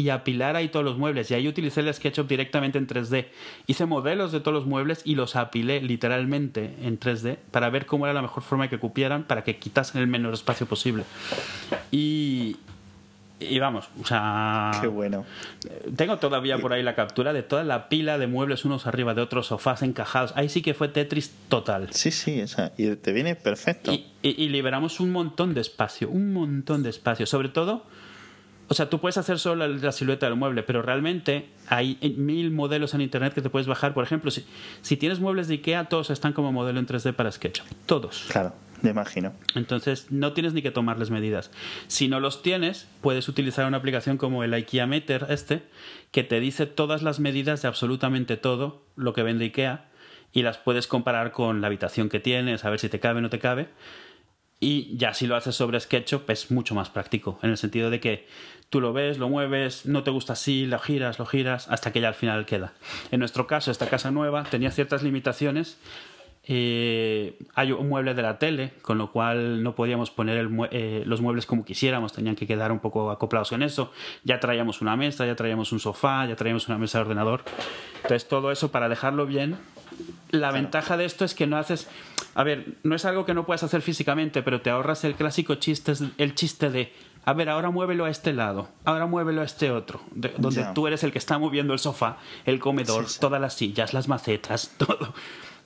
y apilar ahí todos los muebles. Y ahí utilicé el SketchUp directamente en 3D. Hice modelos de todos los muebles y los apilé literalmente en 3D para ver cómo era la mejor forma que cupieran para que quitasen el menor espacio posible. Y, y vamos, o sea... Qué bueno. Tengo todavía por ahí la captura de toda la pila de muebles unos arriba de otros, sofás encajados. Ahí sí que fue Tetris total. Sí, sí, o sea, y te viene perfecto. Y, y- y liberamos un montón de espacio, un montón de espacio. Sobre todo O sea, tú puedes hacer solo la silueta del mueble, pero realmente hay mil modelos en internet que te puedes bajar. Por ejemplo, si, si tienes muebles de IKEA, todos están como modelo en 3D para SketchUp. Todos. Claro, me imagino. Entonces, no tienes ni que tomarles medidas. Si no los tienes, puedes utilizar una aplicación como el IKEA Meter, este, que te dice todas las medidas de absolutamente todo lo que vende IKEA y las puedes comparar con la habitación que tienes, a ver si te cabe o no te cabe. Y ya si lo haces sobre SketchUp es mucho más práctico, en el sentido de que tú lo ves, lo mueves, no te gusta así, lo giras, lo giras, hasta que ya al final queda. En nuestro caso, esta casa nueva tenía ciertas limitaciones. Eh, hay un mueble de la tele, con lo cual no podíamos poner eh, los muebles como quisiéramos, tenían que quedar un poco acoplados en eso. Ya traíamos una mesa, ya traíamos un sofá, ya traíamos una mesa de ordenador. Entonces todo eso para dejarlo bien. La ventaja de esto es que no haces a ver, no es algo que no puedas hacer físicamente, pero te ahorras el clásico chiste, el chiste de, a ver, ahora muévelo a este lado, ahora muévelo a este otro, donde tú eres el que está moviendo el sofá, el comedor, todas las sillas, las macetas, todo.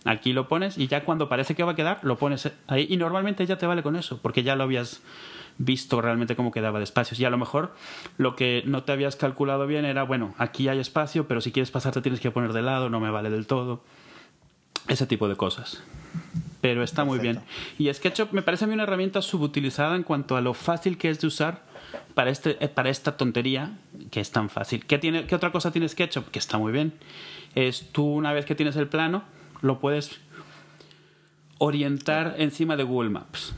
Aquí lo pones y ya cuando parece que va a quedar, lo pones ahí y normalmente ya te vale con eso, porque ya lo habías visto realmente cómo quedaba de espacios. Y a lo mejor lo que no te habías calculado bien era, bueno, aquí hay espacio, pero si quieres pasarte tienes que poner de lado, no me vale del todo. Ese tipo de cosas pero está muy bien. Y SketchUp me parece a mí una herramienta subutilizada en cuanto a lo fácil que es de usar para, este, eh, para esta tontería que es tan fácil. ¿Qué, tiene, ¿Qué otra cosa tiene SketchUp? Que está muy bien. Es tú una vez que tienes el plano, lo puedes orientar encima de Google Maps.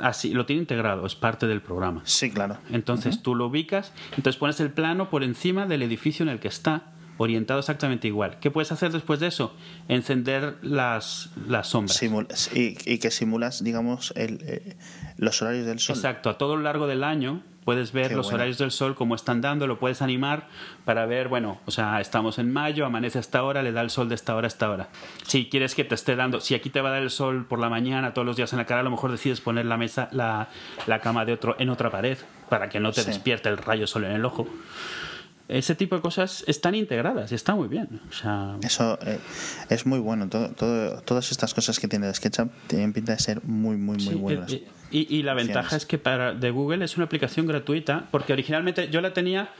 Así, lo tiene integrado, es parte del programa. Sí, claro. Entonces tú lo ubicas, entonces pones el plano por encima del edificio en el que está orientado exactamente igual. ¿Qué puedes hacer después de eso? Encender las, las sombras. y, que simulas, digamos, el, eh, los horarios del sol. Exacto, a todo lo largo del año puedes ver los horarios del sol, cómo están dando, lo puedes animar para ver, bueno, o sea, estamos en mayo, amanece a esta hora, le da el sol de esta hora a esta hora. Si quieres que te esté dando, si aquí te va a dar el sol por la mañana, todos los días en la cara, a lo mejor decides poner la mesa, la, la cama de otro en otra pared para que no te despierte el rayo sol en el ojo ese tipo de cosas están integradas y está muy bien. Eso eh, es muy bueno. Todo, todas estas cosas que tiene SketchUp tienen pinta de ser muy, muy, muy buenas. Eh, y, la ventaja es que para de Google es una aplicación gratuita, porque originalmente yo la tenía.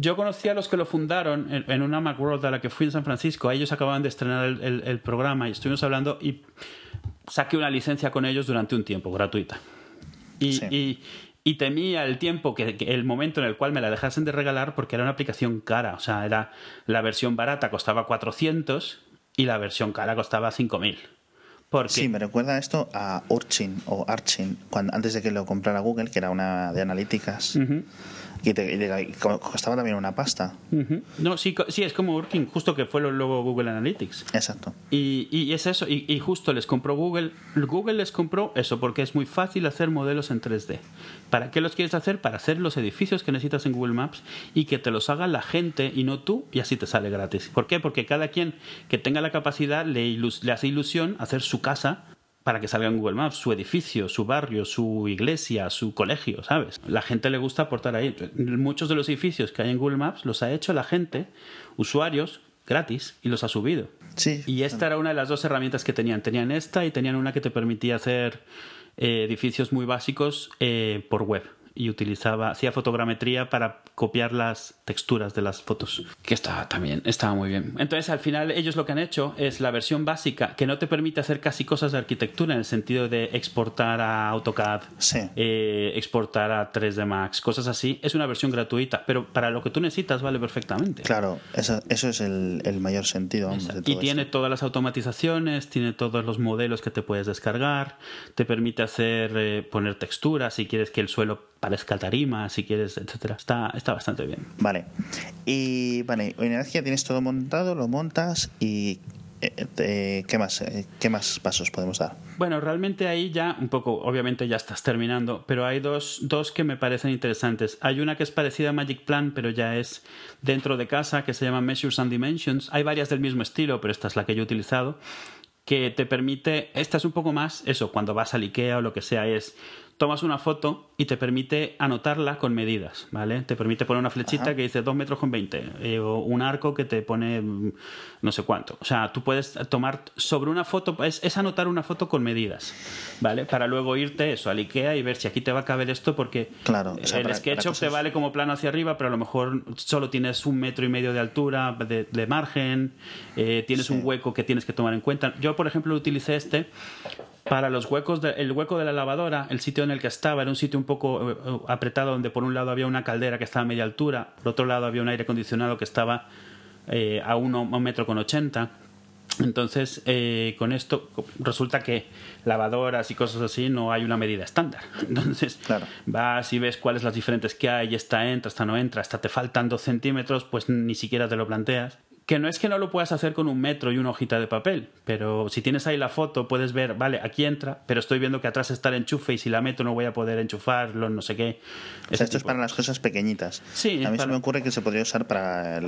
Yo, conocía a los que lo fundaron en, una Macworld a la que fui en San Francisco. Ellos acababan de estrenar el, programa y estuvimos hablando y saqué una licencia con ellos durante un tiempo, gratuita. y, y temía el tiempo, que, el momento en el cual me la dejasen de regalar porque era una aplicación cara. O sea, era la versión barata costaba 400 y la versión cara costaba 5000. Porque... Sí, me recuerda esto a Urchin o Archin, cuando, antes de que lo comprara Google, que era una de analíticas. Y, te, costaba también una pasta. No, sí, sí, es como Working, justo que fue luego Google Analytics. Exacto. Y, y es eso, y, y, justo les compró Google. Google les compró eso porque es muy fácil hacer modelos en 3D. ¿Para qué los quieres hacer? Para hacer los edificios que necesitas en Google Maps y que te los haga la gente y no tú, y así te sale gratis. ¿Por qué? Porque cada quien que tenga la capacidad le, le hace ilusión hacer su casa para que salga en Google Maps, su edificio, su barrio, su iglesia, su colegio, ¿sabes? La gente le gusta aportar ahí. Muchos de los edificios que hay en Google Maps los ha hecho la gente, usuarios, gratis, y los ha subido. Sí. Y esta era una de las dos herramientas que tenían. Tenían esta y tenían una que te permitía hacer eh, edificios muy básicos eh, por web. Y utilizaba, hacía fotogrametría para copiar las texturas de las fotos. Que estaba también, estaba muy bien. Entonces, al final, ellos lo que han hecho es la versión básica que no te permite hacer casi cosas de arquitectura en el sentido de exportar a AutoCAD, eh, exportar a 3D Max, cosas así. Es una versión gratuita, pero para lo que tú necesitas vale perfectamente. Claro, eso, eso es el, el, mayor sentido. y tiene todas las automatizaciones, tiene todos los modelos que te puedes descargar, te permite hacer eh, poner texturas si quieres que el suelo parezca tarima, si quieres, etcétera. Está, está bastante bien. Vale. Y vale, vez que ya tienes todo montado, lo montas y eh, eh, ¿qué más, eh, ¿qué más pasos podemos dar? Bueno, realmente ahí ya un poco, obviamente ya estás terminando, pero hay dos, dos que me parecen interesantes. Hay una que es parecida a Magic Plan, pero ya es dentro de casa, que se llama Measures and Dimensions. Hay varias del mismo estilo, pero esta es la que yo he utilizado que te permite, esta es un poco más eso, cuando vas al IKEA o lo que sea, es tomas una foto y te permite anotarla con medidas, ¿vale? Te permite poner una flechita que dice 2 metros con 20 eh, o un arco que te pone mm, no sé cuánto. O sea, tú puedes tomar sobre una foto, es, anotar una foto con medidas, ¿vale? Para luego irte eso al IKEA y ver si aquí te va a caber esto porque claro, el SketchUp te vale como plano hacia arriba, pero a lo mejor solo tienes un metro y medio de altura de, margen, eh, tienes un hueco que tienes que tomar en cuenta. Yo, por ejemplo, utilicé este para los huecos, el hueco de la lavadora, el sitio en el que estaba era un sitio un poco eh, eh, apretado donde por un lado había una caldera que estaba a media altura, por otro lado había un aire acondicionado que estaba eh, a, uno, un metro con ochenta. Entonces, con esto resulta que lavadoras y cosas así no hay una medida estándar. Entonces, vas y ves cuáles las diferentes que hay, esta entra, esta no entra, hasta te faltan dos centímetros, pues ni siquiera te lo planteas que no es que no lo puedas hacer con un metro y una hojita de papel, pero si tienes ahí la foto puedes ver, vale, aquí entra, pero estoy viendo que atrás está el enchufe y si la meto no voy a poder enchufarlo, no sé qué. esto es para las cosas pequeñitas. Sí, a mí se me ocurre que se podría usar para,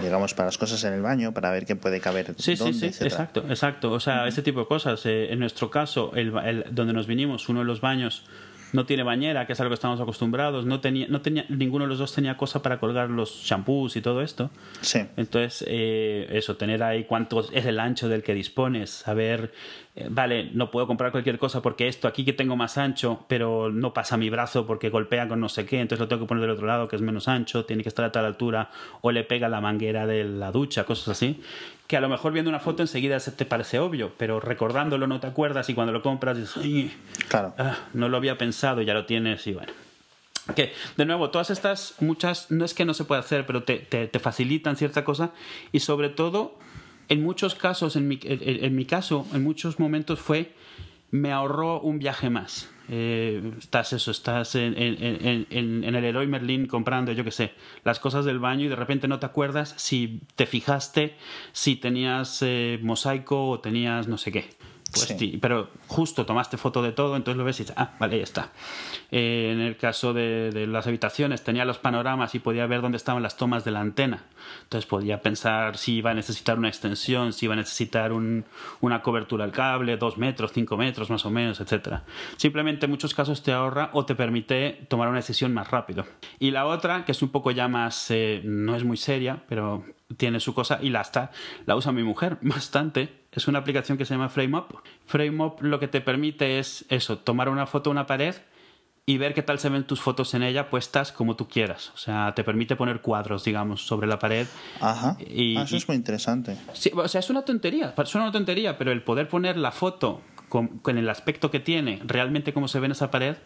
digamos, para las cosas en el baño, para ver qué puede caber. Sí, sí, sí, exacto, exacto. O sea, ese tipo de cosas. Eh, en nuestro caso, el, donde nos vinimos, uno de los baños no tiene bañera, que es algo que estamos acostumbrados, no tenía, no tenía, ninguno de los dos tenía cosa para colgar los shampoos y todo esto. Sí. Entonces, eh, eso, tener ahí cuánto es el ancho del que dispones, saber eh, vale, no puedo comprar cualquier cosa porque esto aquí que tengo más ancho, pero no pasa mi brazo porque golpea con no sé qué, entonces lo tengo que poner del otro lado que es menos ancho, tiene que estar a tal altura, o le pega la manguera de la ducha, cosas así, que a lo mejor viendo una foto enseguida se te parece obvio, pero recordándolo no te acuerdas y cuando lo compras dices, claro. Ah, no lo había pensado, ya lo tienes y bueno. Que, de nuevo, todas estas, muchas, no es que no se pueda hacer, pero te, te, te facilitan cierta cosa y sobre todo en muchos casos, en mi, en, mi caso, en muchos momentos fue, me ahorró un viaje más. Eh, estás eso, estás en, en, en, el Heroi Merlin comprando, yo qué sé, las cosas del baño y de repente no te acuerdas si te fijaste, si tenías eh, mosaico o tenías no sé qué. Pues sí. pero justo tomaste foto de todo, entonces lo ves y dices, ah, vale, ya está. Eh, en el caso de, las habitaciones, tenía los panoramas y podía ver dónde estaban las tomas de la antena. Entonces podía pensar si iba a necesitar una extensión, si iba a necesitar un, una cobertura al cable, dos metros, cinco metros más o menos, etcétera. Simplemente en muchos casos te ahorra o te permite tomar una decisión más rápido. Y la otra, que es un poco ya más, eh, no es muy seria, pero tiene su cosa y la está, la usa mi mujer bastante es una aplicación que se llama FrameUp. FrameUp lo que te permite es eso, tomar una foto de una pared y ver qué tal se ven tus fotos en ella puestas como tú quieras. O sea, te permite poner cuadros, digamos, sobre la pared. Ajá. Y, ah, eso es muy interesante. Sí, o sea, es una tontería, suena una tontería, pero el poder poner la foto con, con el aspecto que tiene, realmente como se ve en esa pared,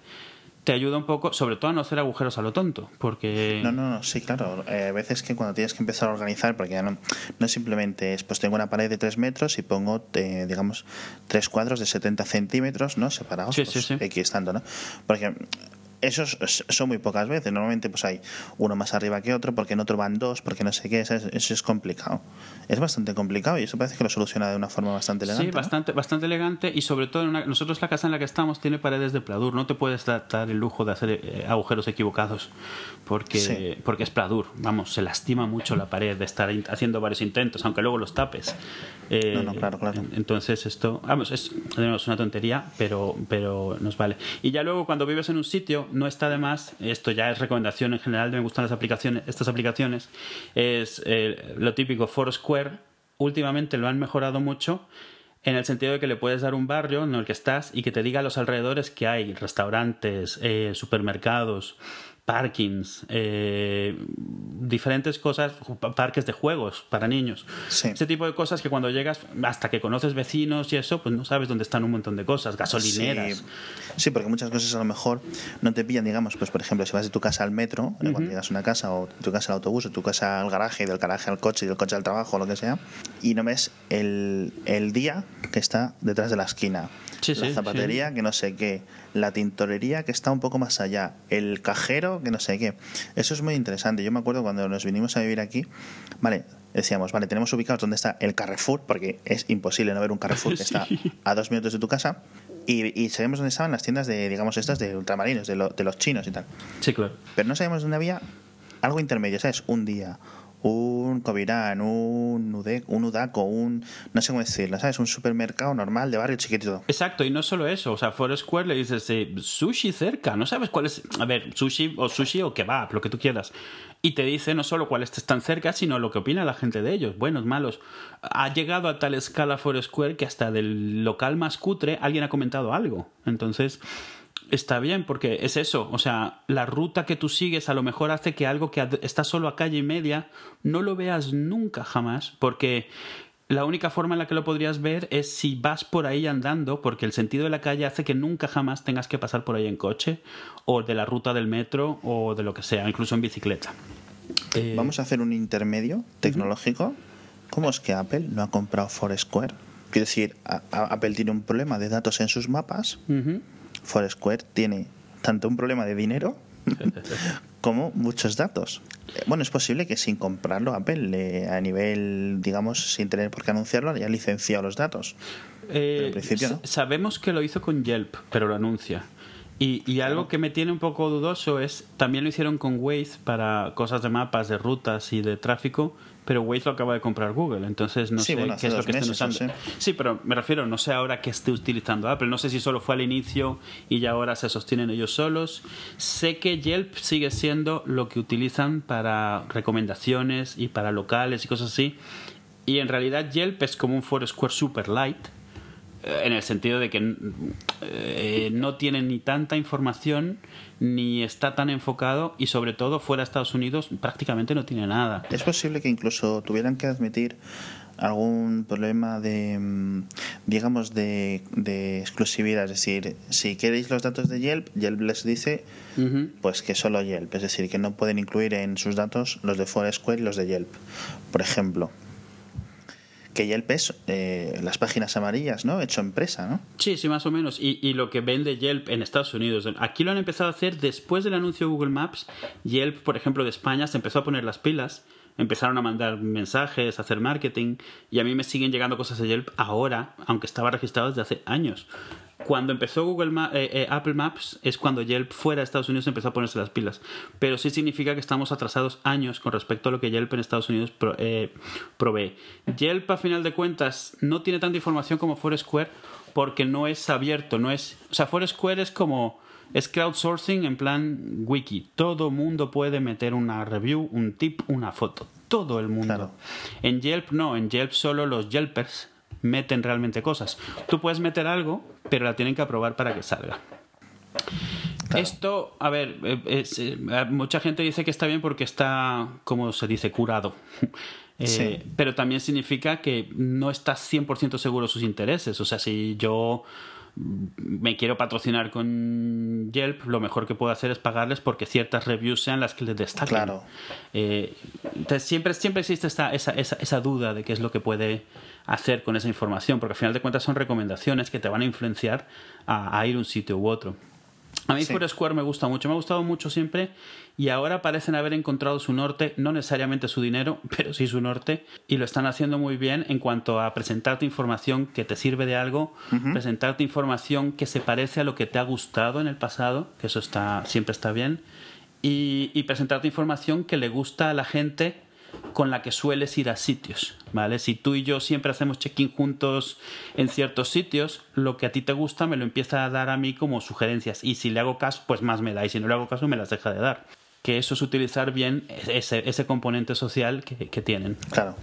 te ayuda un poco, sobre todo a no hacer agujeros a lo tonto, porque... No, no, no sí, claro. Eh, a veces que cuando tienes que empezar a organizar, porque ya no, no simplemente es, pues tengo una pared de 3 metros y pongo, eh, digamos, tres cuadros de 70 centímetros, ¿no? Separados, sí, sí, pues, sí. tanto, ¿no? Porque esos son muy pocas veces. Normalmente pues hay uno más arriba que otro, porque en otro van dos, porque no sé qué. Eso es, complicado. Es bastante complicado y eso parece que lo soluciona de una forma bastante elegante. Sí, bastante, bastante elegante y sobre todo nosotros la casa en la que estamos tiene paredes de pladur. No te puedes dar, el lujo de hacer eh, agujeros equivocados porque, porque es pladur. Vamos, se lastima mucho la pared de estar haciendo varios intentos, aunque luego los tapes. Eh, no, no, claro, claro. Entonces esto, vamos, es, es una tontería, pero, pero nos vale. Y ya luego cuando vives en un sitio no está de más, esto ya es recomendación en general, me gustan las aplicaciones, estas aplicaciones, es eh, lo típico Foursquare, últimamente lo han mejorado mucho en el sentido de que le puedes dar un barrio en el que estás y que te diga a los alrededores que hay restaurantes, eh, supermercados, parkings, eh, diferentes cosas, parques de juegos para niños. Ese tipo de cosas que cuando llegas, hasta que conoces vecinos y eso, pues no sabes dónde están un montón de cosas, gasolineras. Sí, porque muchas cosas a lo mejor no te pillan, digamos, pues por ejemplo, si vas de tu casa al metro, cuando llegas a una casa, o de tu casa al autobús, o tu casa al garaje, y del garaje al coche, y del coche al trabajo, o lo que sea, y no ves el, el día que está detrás de la esquina. la zapatería, que no sé qué, la tintorería, que está un poco más allá, el cajero que no sé qué. Eso es muy interesante. Yo me acuerdo cuando nos vinimos a vivir aquí, vale, decíamos, vale, tenemos ubicados donde está el Carrefour, porque es imposible no ver un Carrefour que está a dos minutos de tu casa. Y, sabemos dónde estaban las tiendas de, digamos, estas de ultramarinos, de, de los chinos y tal. Sí, claro. Pero no sabemos dónde había algo intermedio, ¿sabes? Un día, un Covirán, un, Udec, un Udaco, un. No sé cómo decirlo, ¿sabes? Un supermercado normal de barrio chiquitito. Exacto, y no solo eso. O sea, Foursquare le dices eh, sushi cerca, no sabes cuál es. A ver, sushi o sushi o kebab, lo que tú quieras. Y te dice no solo cuáles están cerca, sino lo que opina la gente de ellos, buenos, malos. Ha llegado a tal escala Foursquare que hasta del local más cutre alguien ha comentado algo. Entonces está bien porque es eso, o sea, la ruta que tú sigues a lo mejor hace que algo que está solo a calle y media no lo veas nunca jamás, porque la única forma en la que lo podrías ver es si vas por ahí andando, porque el sentido de la calle hace que nunca jamás tengas que pasar por ahí en coche, o de la ruta del metro, o de lo que sea, incluso en bicicleta. Eh, Vamos a hacer un intermedio tecnológico. ¿Cómo es que Apple no ha comprado Foursquare? Quiero decir, Apple tiene un problema de datos en sus mapas. Foursquare tiene tanto un problema de dinero como muchos datos. Bueno, es posible que sin comprarlo Apple a nivel, digamos, sin tener por qué anunciarlo, haya licenciado los datos. Eh, en principio, ¿no? Sabemos que lo hizo con Yelp, pero lo anuncia. Y, y, algo que me tiene un poco dudoso es, también lo hicieron con Waze para cosas de mapas, de rutas y de tráfico, pero Waze lo acaba de comprar Google, entonces no sé qué es lo que estén usando. Sí, pero me refiero, no sé ahora qué esté utilizando Apple, no sé si solo fue al inicio y ya ahora se sostienen ellos solos. Sé que Yelp sigue siendo lo que utilizan para recomendaciones y para locales y cosas así. Y en realidad Yelp es como un Foursquare super light, en el sentido de que eh, no tiene ni tanta información ni está tan enfocado y sobre todo fuera de Estados Unidos prácticamente no tiene nada. Es posible que incluso tuvieran que admitir algún problema de mm, digamos de, exclusividad. Es decir si queréis los datos de Yelp Yelp les dice pues que solo Yelp. Es decir que no pueden incluir en sus datos los de Foursquare y los de Yelp por ejemplo que Yelp es eh, las páginas amarillas, ¿no? Hecho empresa, ¿no? Sí, sí, más o menos. Y, y, lo que vende Yelp en Estados Unidos. Aquí lo han empezado a hacer después del anuncio de Google Maps. Yelp, por ejemplo, de España, se empezó a poner las pilas. Empezaron a mandar mensajes, a hacer marketing. Y a mí me siguen llegando cosas de Yelp ahora, aunque estaba registrado desde hace años. Cuando empezó Google eh, eh, Apple Maps es cuando Yelp fuera de Estados Unidos empezó a ponerse las pilas. Pero sí significa que estamos atrasados años con respecto a lo que Yelp en Estados Unidos eh, provee. Yelp, a final de cuentas, no tiene tanta información como Foursquare porque no es abierto, no es... O sea, Foursquare es como... Es crowdsourcing en plan wiki. Todo mundo puede meter una review, un tip, una foto. Todo el mundo. En Yelp no, en Yelp solo los Yelpers meten realmente cosas. Tú puedes meter algo, pero la tienen que aprobar para que salga. Esto, a ver, eh, eh, mucha gente dice que está bien porque está, como se dice, curado. Eh, pero también significa que no estás 100% seguro de sus intereses. O sea, si yo me quiero patrocinar con Yelp, lo mejor que puedo hacer es pagarles porque ciertas reviews sean las que les destaquen. Claro. entonces siempre, siempre existe esta, esa, esa, esa, duda de qué es lo que puede hacer con esa información, porque al final de cuentas son recomendaciones que te van a influenciar a, ir a un sitio u otro. A mí Foursquare me gusta mucho, me ha gustado mucho siempre y ahora parecen haber encontrado su norte, no necesariamente su dinero, pero sí su norte y lo están haciendo muy bien en cuanto a presentarte información que te sirve de algo, presentarte información que se parece a lo que te ha gustado en el pasado, que eso está siempre está bien y, y presentarte información que le gusta a la gente con la que sueles ir a sitios, ¿vale? Si tú y yo siempre hacemos check-in juntos en ciertos sitios, lo que a ti te gusta me lo empieza a dar a mí como sugerencias y si le hago caso, pues más me da y si no le hago caso me las deja de dar. Que eso es utilizar bien ese, componente social que, que tienen. Claro.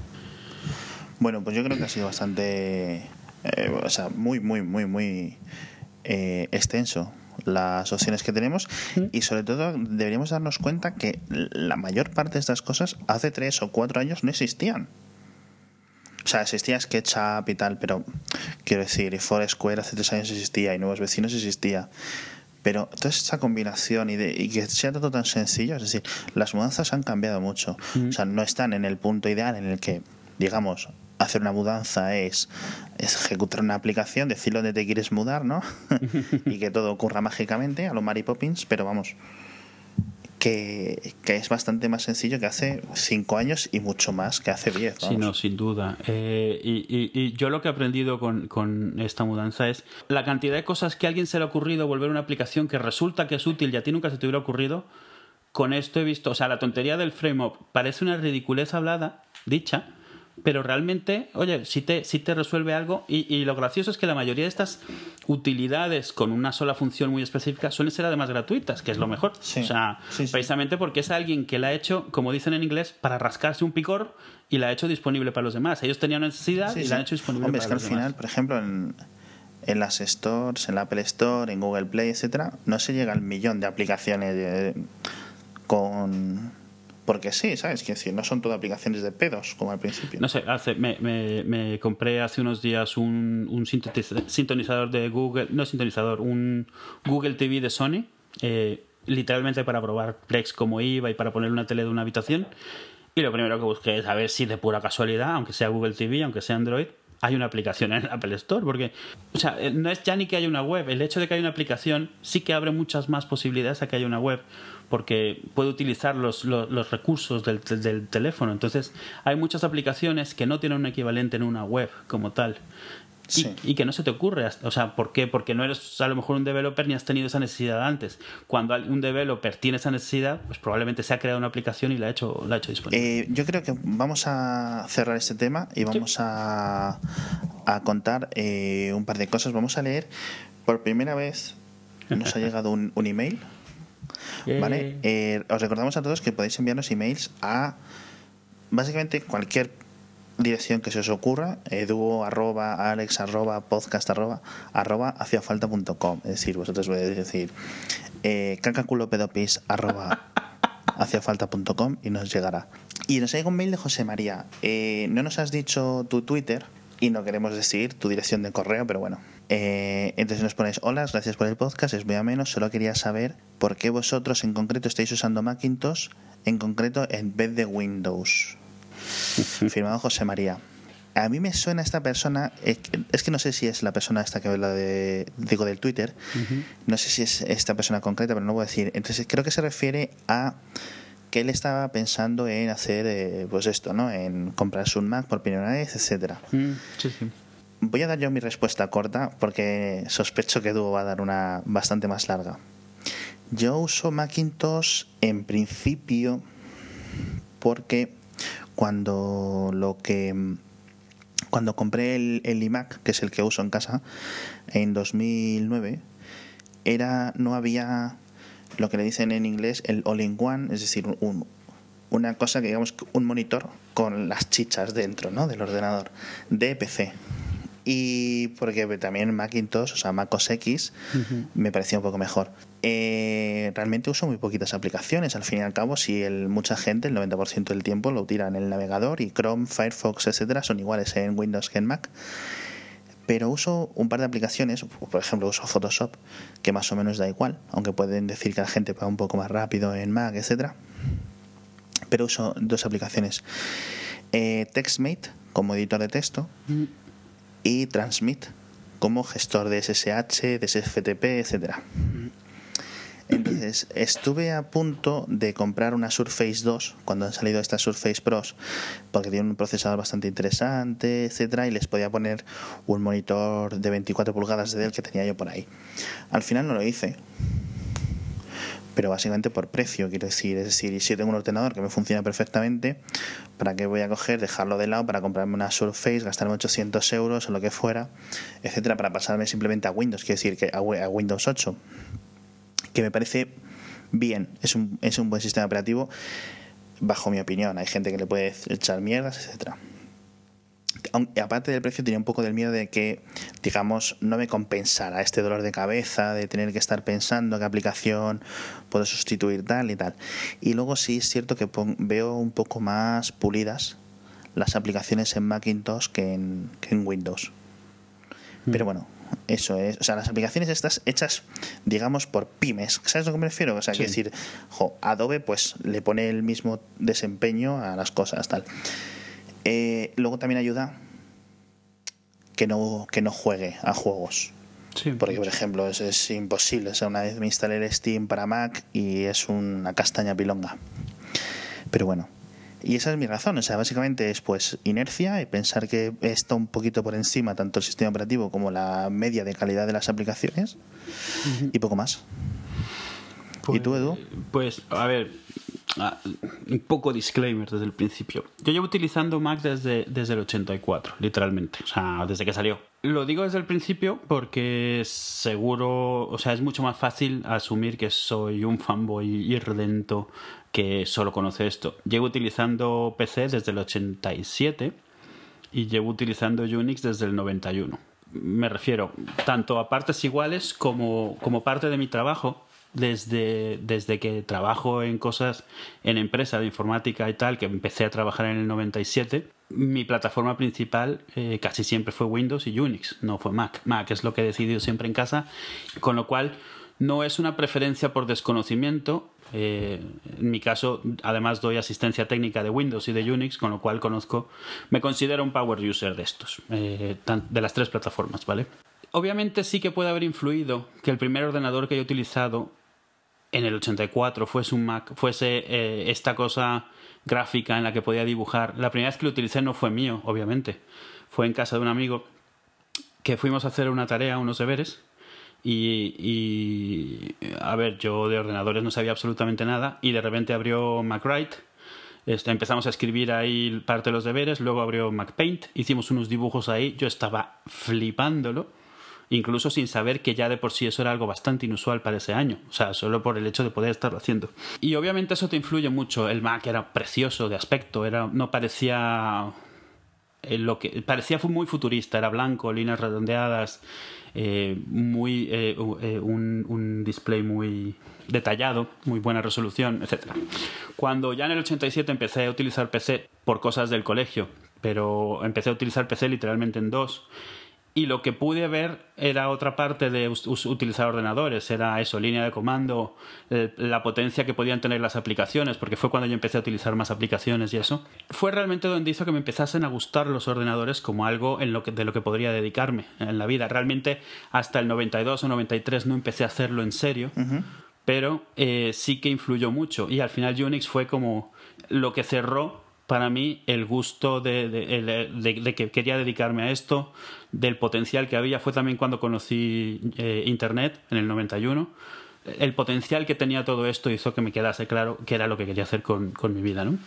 Bueno, pues yo creo que ha sido bastante, eh, o sea, muy, muy, muy, muy eh, extenso las opciones que tenemos y sobre todo deberíamos darnos cuenta que la mayor parte de estas cosas hace tres o cuatro años no existían. O sea, existía SketchUp y tal, pero quiero decir, Foursquare hace tres años existía y Nuevos Vecinos existía. Pero toda esa combinación y, de, y que sea todo tan sencillo, es decir, las mudanzas han cambiado mucho. O sea, no están en el punto ideal en el que, digamos, hacer una mudanza es, ejecutar una aplicación, decir dónde te quieres mudar, ¿no? y que todo ocurra mágicamente a lo Mary Poppins, pero vamos, que, es bastante más sencillo que hace cinco años y mucho más que hace diez. Sí, no, sin duda. Eh, y, y, yo lo que he aprendido con, con, esta mudanza es la cantidad de cosas que a alguien se le ha ocurrido volver una aplicación que resulta que es útil y a ti nunca se te hubiera ocurrido con esto he visto, o sea, la tontería del frame up parece una ridiculez hablada, dicha, pero realmente, oye, si te, si te resuelve algo. Y, lo gracioso es que la mayoría de estas utilidades con una sola función muy específica suelen ser además gratuitas, que es lo mejor. o sea, precisamente porque es alguien que la ha hecho, como dicen en inglés, para rascarse un picor y la ha hecho disponible para los demás. Ellos tenían necesidad y la han hecho disponible Hombre, para es que al final, por ejemplo, en, en las stores, en la Apple Store, en Google Play, etcétera, no se llega al millón de aplicaciones eh, con porque sí, ¿sabes? Que decir, no son todas aplicaciones de pedos como al principio. No sé, hace, me, me, compré hace unos días un, un sintonizador de Google, no sintonizador, un Google TV de Sony, eh, literalmente para probar Plex como iba y para poner una tele de una habitación. Y lo primero que busqué es a ver si de pura casualidad, aunque sea Google TV, aunque sea Android, hay una aplicación en el Apple Store, porque, o sea, eh, no es ya ni que haya una web, el hecho de que haya una aplicación sí que abre muchas más posibilidades a que haya una web porque puede utilizar los, los, recursos del, del, teléfono. Entonces, hay muchas aplicaciones que no tienen un equivalente en una web como tal. Y, que no se te ocurre. O sea, ¿por qué? Porque no eres a lo mejor un developer ni has tenido esa necesidad antes. Cuando un developer tiene esa necesidad, pues probablemente se ha creado una aplicación y la ha hecho, la ha hecho disponible. Eh, yo creo que vamos a cerrar este tema y vamos a, a, contar eh, un par de cosas. Vamos a leer por primera vez. Nos ha llegado un, un email ¿Vale? Eh, os recordamos a todos que podéis enviarnos emails a básicamente cualquier dirección que se os ocurra, edu arroba, alex arroba, podcast arroba, arroba hacia falta punto com. Es decir, vosotros podéis decir eh, cacaculopedopis arroba hacia falta punto com y nos llegará. Y nos llega un mail de José María. Eh, no nos has dicho tu Twitter y no queremos decir tu dirección de correo, pero bueno, eh, entonces nos ponéis, hola, gracias por el podcast, es muy ameno, solo quería saber por qué vosotros en concreto estáis usando Macintosh, en concreto en vez de Windows. Firmado José María. A mí me suena esta persona, es que no sé si es la persona esta que habla de, digo, del Twitter, no sé si es esta persona concreta, pero no voy a decir. Entonces creo que se refiere a que él estaba pensando en hacer, eh, pues esto, ¿no? En comprarse un Mac por primera vez, etcétera. Mm, sí, sí. Voy a dar yo mi respuesta corta porque sospecho que Duo va a dar una bastante más larga. Yo uso Macintosh en principio porque cuando lo que cuando compré el, iMac, que es el que uso en casa, en 2009, era no había lo que le dicen en inglés el all-in-one, es decir, un, una cosa que digamos un monitor con las chichas dentro ¿no? del ordenador de PC y porque también Macintosh, o sea, Mac OS X, me parecía un poco mejor. Eh, realmente uso muy poquitas aplicaciones, al fin y al cabo, si el, mucha gente, el 90% del tiempo, lo tira en el navegador y Chrome, Firefox, etcétera, son iguales en Windows que en Mac. Pero uso un par de aplicaciones, por ejemplo, uso Photoshop, que más o menos da igual, aunque pueden decir que la gente va un poco más rápido en Mac, etcétera. Pero uso dos aplicaciones. Eh, TextMate como editor de texto mm y Transmit como gestor de SSH, de SFTP, etcétera. Entonces, estuve a punto de comprar una Surface 2 cuando han salido estas Surface Pros, porque tiene un procesador bastante interesante, etcétera, y les podía poner un monitor de 24 pulgadas de Dell que tenía yo por ahí. Al final no lo hice, pero básicamente por precio, quiero decir. Es decir, si tengo un ordenador que me funciona perfectamente, ¿para qué voy a coger, dejarlo de lado para comprarme una Surface, gastarme 800 euros o lo que fuera, etcétera, para pasarme simplemente a Windows? Quiero decir, que a Windows 8, que me parece bien, es un, es un buen sistema operativo, bajo mi opinión. Hay gente que le puede echar mierdas, etcétera aparte del precio, tenía un poco del miedo de que, digamos, no me compensara este dolor de cabeza, de tener que estar pensando qué aplicación puedo sustituir tal y tal. Y luego sí es cierto que veo un poco más pulidas las aplicaciones en Macintosh que en, Windows. Mm. Pero bueno, eso es. O sea, las aplicaciones estas hechas, digamos, por pymes. ¿Sabes a lo que me refiero? O sea, que decir, Adobe pues le pone el mismo desempeño a las cosas, tal. Eh, luego también ayuda que no, que no juegue a juegos. Porque, por ejemplo, es, es imposible. O sea, una vez me instalé el Steam para Mac y es una castaña pilonga. Pero bueno. Y esa es mi razón. O sea, básicamente es pues inercia y pensar que está un poquito por encima tanto el sistema operativo como la media de calidad de las aplicaciones y poco más. ¿Y tú, Edu? Pues, a ver, ah, un poco disclaimer desde el principio. Yo llevo utilizando Mac desde, desde el 84, literalmente. O sea, desde que salió. Lo digo desde el principio porque seguro, o sea, es mucho más fácil asumir que soy un fanboy irredento que solo conoce esto. Llevo utilizando PC desde el 87 y llevo utilizando Unix desde el 91. Me refiero tanto a partes iguales como, como parte de mi trabajo desde, desde que trabajo en cosas en empresa de informática y tal, que empecé a trabajar en el 97, mi plataforma principal eh, casi siempre fue Windows y Unix, no fue Mac. Mac es lo que he decidido siempre en casa, con lo cual no es una preferencia por desconocimiento. Eh, en mi caso, además doy asistencia técnica de Windows y de Unix, con lo cual conozco, me considero un power user de estos, eh, de las tres plataformas, ¿vale? Obviamente sí que puede haber influido que el primer ordenador que he utilizado en el 84 fuese un Mac, fuese eh, esta cosa gráfica en la que podía dibujar. La primera vez que lo utilicé no fue mío, obviamente. Fue en casa de un amigo que fuimos a hacer una tarea, unos deberes. Y, y a ver, yo de ordenadores no sabía absolutamente nada. Y de repente abrió MacWrite. Este, empezamos a escribir ahí parte de los deberes. Luego abrió MacPaint. Hicimos unos dibujos ahí. Yo estaba flipándolo incluso sin saber que ya de por sí eso era algo bastante inusual para ese año, o sea, solo por el hecho de poder estarlo haciendo. Y obviamente eso te influye mucho, el Mac era precioso de aspecto, era no parecía eh, lo que parecía muy futurista, era blanco, líneas redondeadas, eh, muy eh, un, un, display muy detallado, muy buena resolución, etc. Cuando ya en el 87 empecé a utilizar PC por cosas del colegio, pero empecé a utilizar PC literalmente en dos, y lo que pude ver era otra parte de utilizar ordenadores, era eso, línea de comando, la potencia que podían tener las aplicaciones, porque fue cuando yo empecé a utilizar más aplicaciones y eso. Fue realmente donde hizo que me empezasen a gustar los ordenadores como algo en lo que, de lo que podría dedicarme en la vida. Realmente hasta el 92 o 93 no empecé a hacerlo en serio, pero eh, sí que influyó mucho y al final Unix fue como lo que cerró para mí el gusto de, de, que quería dedicarme a esto, del potencial que había, fue también cuando conocí eh, Internet en el 91. El potencial que tenía todo esto hizo que me quedase claro que era lo que quería hacer con, con mi vida. ¿no?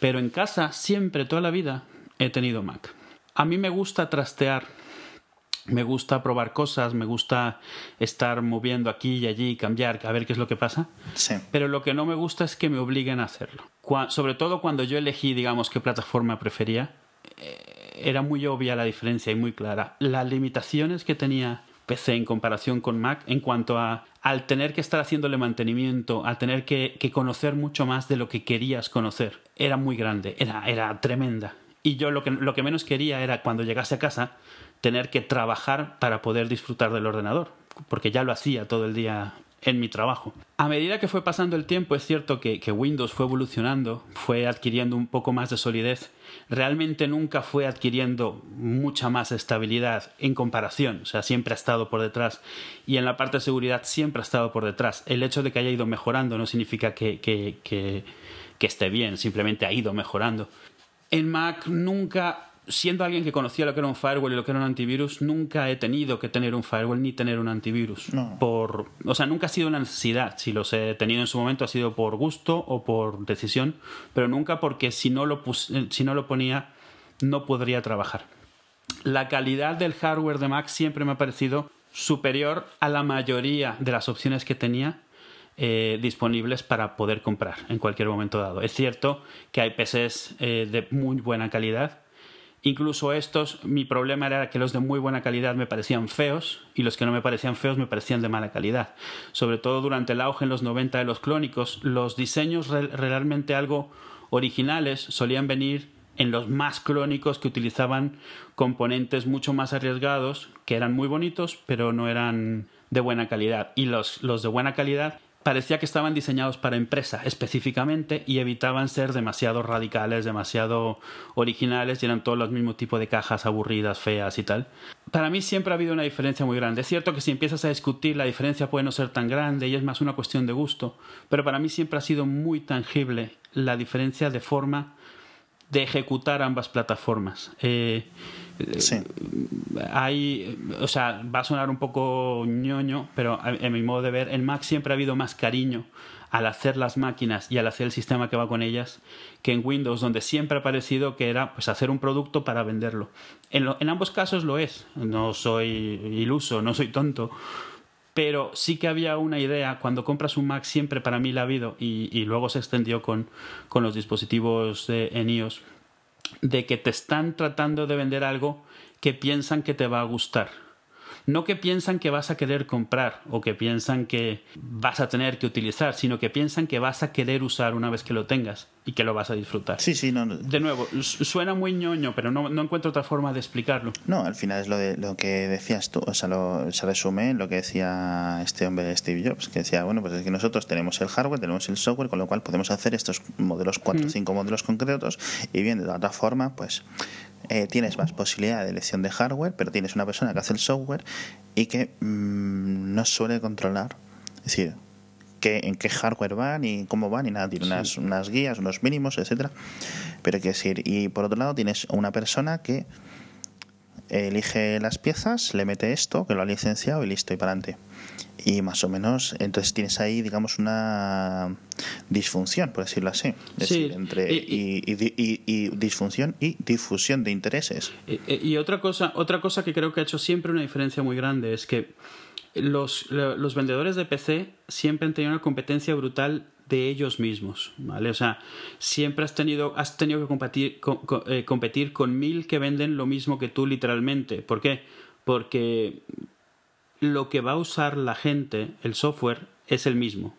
Pero en casa, siempre, toda la vida, he tenido Mac. A mí me gusta trastear me gusta probar cosas, me gusta estar moviendo aquí y allí, cambiar, a ver qué es lo que pasa. Sí. Pero lo que no me gusta es que me obliguen a hacerlo. sobre todo cuando yo elegí, digamos, qué plataforma prefería, eh, era muy obvia la diferencia y muy clara. Las limitaciones que tenía PC en comparación con Mac en cuanto a al tener que estar haciéndole mantenimiento, al tener que, que conocer mucho más de lo que querías conocer, era muy grande, era, era tremenda. Y yo lo que, lo que menos quería era cuando llegase a casa tener que trabajar para poder disfrutar del ordenador, porque ya lo hacía todo el día en mi trabajo. A medida que fue pasando el tiempo, es cierto que, Windows fue evolucionando, fue adquiriendo un poco más de solidez, realmente nunca fue adquiriendo mucha más estabilidad en comparación, o sea, siempre ha estado por detrás y en la parte de seguridad siempre ha estado por detrás. El hecho de que haya ido mejorando no significa que, que, que esté bien, simplemente ha ido mejorando. En Mac nunca siendo alguien que conocía lo que era un firewall y lo que era un antivirus, nunca he tenido que tener un firewall ni tener un antivirus. Por, o sea, nunca ha sido una necesidad. Si los he tenido en su momento ha sido por gusto o por decisión, pero nunca porque si no lo, eh, si no lo ponía no podría trabajar. La calidad del hardware de Mac siempre me ha parecido superior a la mayoría de las opciones que tenía eh, disponibles para poder comprar en cualquier momento dado. Es cierto que hay PCs eh, de muy buena calidad, Incluso estos, mi problema era que los de muy buena calidad me parecían feos y los que no me parecían feos me parecían de mala calidad. Sobre todo durante el auge en los 90 de los clónicos, los diseños realmente algo originales solían venir en los más clónicos que utilizaban componentes mucho más arriesgados, que eran muy bonitos, pero no eran de buena calidad. Y los, los de buena calidad parecía que estaban diseñados para empresa específicamente y evitaban ser demasiado radicales, demasiado originales y eran todos los mismos tipos de cajas aburridas, feas y tal. Para mí siempre ha habido una diferencia muy grande. Es cierto que si empiezas a discutir la diferencia puede no ser tan grande y es más una cuestión de gusto, pero para mí siempre ha sido muy tangible la diferencia de forma de ejecutar ambas plataformas. Eh, Sí. hay, o sea, va a sonar un poco ñoño, pero en mi modo de ver, en Mac siempre ha habido más cariño al hacer las máquinas y al hacer el sistema que va con ellas que en Windows, donde siempre ha parecido que era pues hacer un producto para venderlo. En, lo- en ambos casos lo es. No soy iluso, no soy tonto. Pero sí que había una idea, cuando compras un Mac siempre para mí la ha habido y, y luego se extendió con, con los dispositivos de, en iOS, de que te están tratando de vender algo que piensan que te va a gustar. No que piensan que vas a querer comprar o que piensan que vas a tener que utilizar, sino que piensan que vas a querer usar una vez que lo tengas y que lo vas a disfrutar. Sí, sí, no, no. De nuevo, su- suena muy ñoño, pero no, no encuentro otra forma de explicarlo. No, al final es lo de lo que decías tú, o sea, lo, se resume en lo que decía este hombre Steve Jobs, que decía, bueno, pues es que nosotros tenemos el hardware, tenemos el software, con lo cual podemos hacer estos modelos, cuatro o cinco modelos concretos, y bien, de la otra forma, pues eh, tienes más posibilidad de elección de hardware, pero tienes una persona que hace el software y que mm, no suele controlar, es decir, que, en qué hardware van y cómo van y nada, tiene unas, unas guías, unos mínimos, etcétera. Pero hay que decir, y por otro lado tienes una persona que elige las piezas, le mete esto, que lo ha licenciado y listo, y para adelante. Y más o menos, entonces tienes ahí, digamos, una disfunción, por decirlo así. Es Sí, decir, entre, y- y, y y- y disfunción y difusión de intereses. Y otra cosa, otra cosa que creo que ha hecho siempre una diferencia muy grande es que los, lo- los vendedores de PC siempre han tenido una competencia brutal de ellos mismos, ¿vale? O sea, siempre has tenido, has tenido que competir, co- co- eh, competir con mil que venden lo mismo que tú literalmente. ¿Por qué? Porque lo que va a usar la gente, el software, es el mismo.